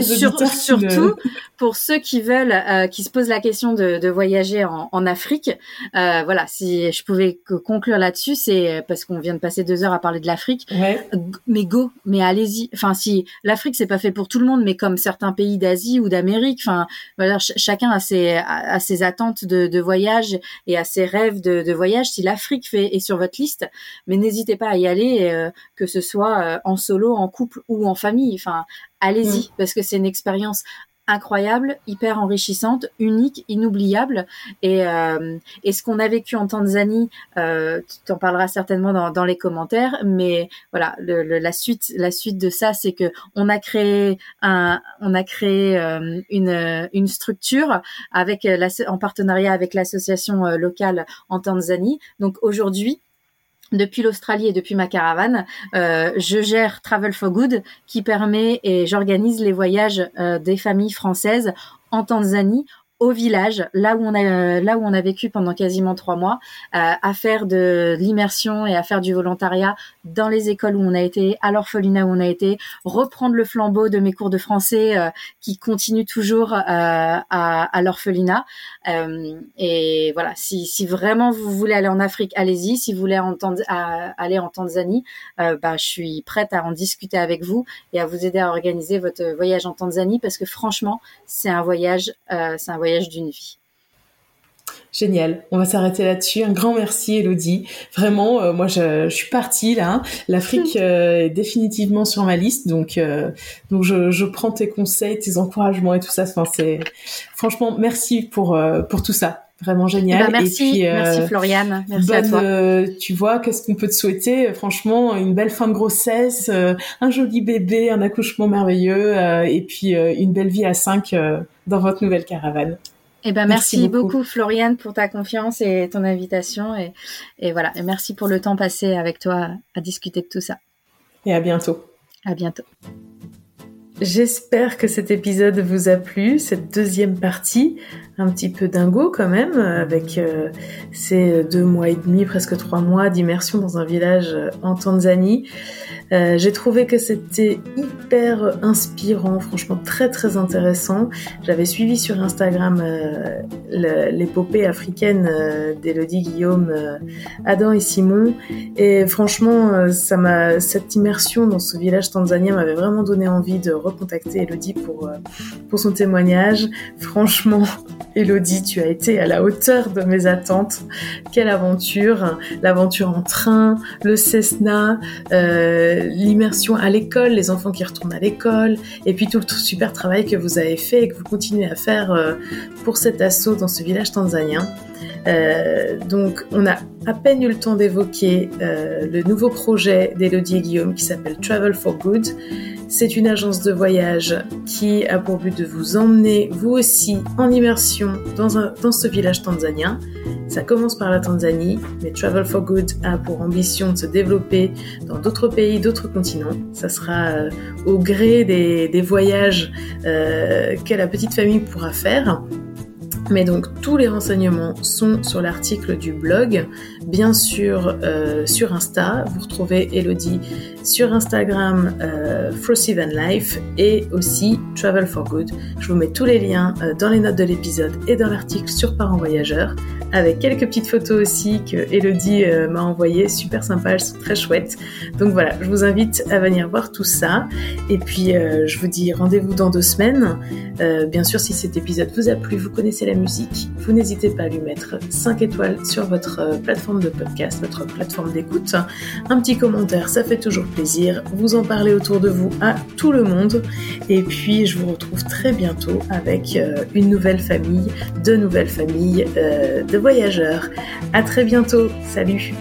surtout, pour ceux qui veulent, qui se posent la question de, de voyager en, en Afrique, voilà, si je pouvais conclure là-dessus, c'est parce qu'on vient de passer deux heures à parler de l'Afrique. Ouais. Mais go, mais allez-y. Enfin, si l'Afrique c'est pas fait pour tout le monde, mais comme certains pays d'Asie ou d'Amérique. Enfin, voilà, chacun a ses, a, ses attentes de, de, voyage et a ses rêves de, de voyage. Si l'Afrique fait est sur votre liste, mais n'hésitez pas à y aller, euh, que ce soit euh, en solo, en couple ou en famille. Enfin, allez-y mm. parce que c'est une expérience incroyable, hyper enrichissante, unique, inoubliable. Et, euh, ce qu'on a vécu en Tanzanie, euh, tu en parleras certainement dans, dans, les commentaires, mais voilà, le, la suite, la suite de ça, c'est que on a créé un, on a créé euh, une, une structure avec la, en partenariat avec l'association euh, locale en Tanzanie. Donc aujourd'hui, depuis l'Australie et depuis ma caravane, euh, je gère Travel for Good qui permet et j'organise les voyages euh, des familles françaises en Tanzanie au village, là où on a là où on a vécu pendant quasiment trois mois, euh, à faire de l'immersion et à faire du volontariat dans les écoles où on a été, à l'orphelinat où on a été, reprendre le flambeau de mes cours de français euh, qui continuent toujours euh, à, l'orphelinat. et voilà, si, si vraiment vous voulez aller en Afrique, allez-y. Si vous voulez aller en Tanzanie, bah, je suis prête à en discuter avec vous et à vous aider à organiser votre voyage en Tanzanie parce que franchement, c'est un voyage, c'est un voyage d'une vie. Génial. On va s'arrêter là-dessus. Un grand merci, Elodie. Vraiment, euh, moi, je, suis partie là. L'Afrique euh, est définitivement sur ma liste, donc euh, donc je, prends tes conseils, tes encouragements et tout ça. Enfin, c'est franchement, merci pour pour tout ça. Vraiment génial. Ben, merci, merci Floriane. Merci à toi. tu vois, qu'est-ce qu'on peut te souhaiter? Franchement, une belle fin de grossesse, un joli bébé, un accouchement merveilleux, et puis une belle vie à cinq dans votre nouvelle caravane. Eh ben merci, beaucoup. Floriane pour ta confiance et ton invitation et, et voilà et merci pour le temps passé avec toi à discuter de tout ça. Et à bientôt. À bientôt. J'espère que cet épisode vous a plu, cette deuxième partie, un petit peu dingo quand même, avec euh, ces deux mois et demi, presque trois mois d'immersion dans un village en Tanzanie. Euh, j'ai trouvé que c'était hyper inspirant, franchement très très intéressant. J'avais suivi sur Instagram euh, l'épopée africaine euh, d'Elodie Guillaume, euh, Adam et Simon, et franchement, ça cette immersion dans ce village tanzanien m'avait vraiment donné envie de recontacter Elodie pour pour son témoignage. Franchement, Elodie, tu as été à la hauteur de mes attentes. Quelle aventure L'aventure en train, le Cessna, euh, l'immersion à l'école, les enfants qui retournent à l'école, et puis tout le super travail que vous avez fait et que vous continuez à faire euh, pour cet assaut dans ce village tanzanien. Euh, donc, on a à peine eu le temps d'évoquer euh, le nouveau projet d'Elodie et Guillaume qui s'appelle Travel for Good. C'est une agence de voyage qui a pour but de vous emmener, vous aussi, en immersion dans, ce village tanzanien. Ça commence par la Tanzanie, mais Travel for Good a pour ambition de se développer dans d'autres pays, d'autres continents. Ça sera euh, au gré des, des voyages que la petite famille pourra faire. Mais donc tous les renseignements sont sur l'article du blog, bien sûr euh, sur Insta. Vous retrouvez Elodie sur Instagram euh, Life et aussi Travel for Good. Je vous mets tous les liens euh, dans les notes de l'épisode et dans l'article sur Parents Voyageurs avec quelques petites photos aussi que Elodie euh, m'a envoyées, super sympa, elles sont très chouettes. Donc voilà, je vous invite à venir voir tout ça. Et puis je vous dis rendez-vous dans deux semaines. Bien sûr, si cet épisode vous a plu, vous connaissez la musique, vous n'hésitez pas à lui mettre 5 étoiles sur votre de podcast, votre plateforme d'écoute. Un petit commentaire, ça fait toujours plaisir. Vous en parlez autour de vous à tout le monde. Et puis je vous retrouve très bientôt avec une nouvelle famille, deux nouvelles familles de voyageurs. À très bientôt. Salut.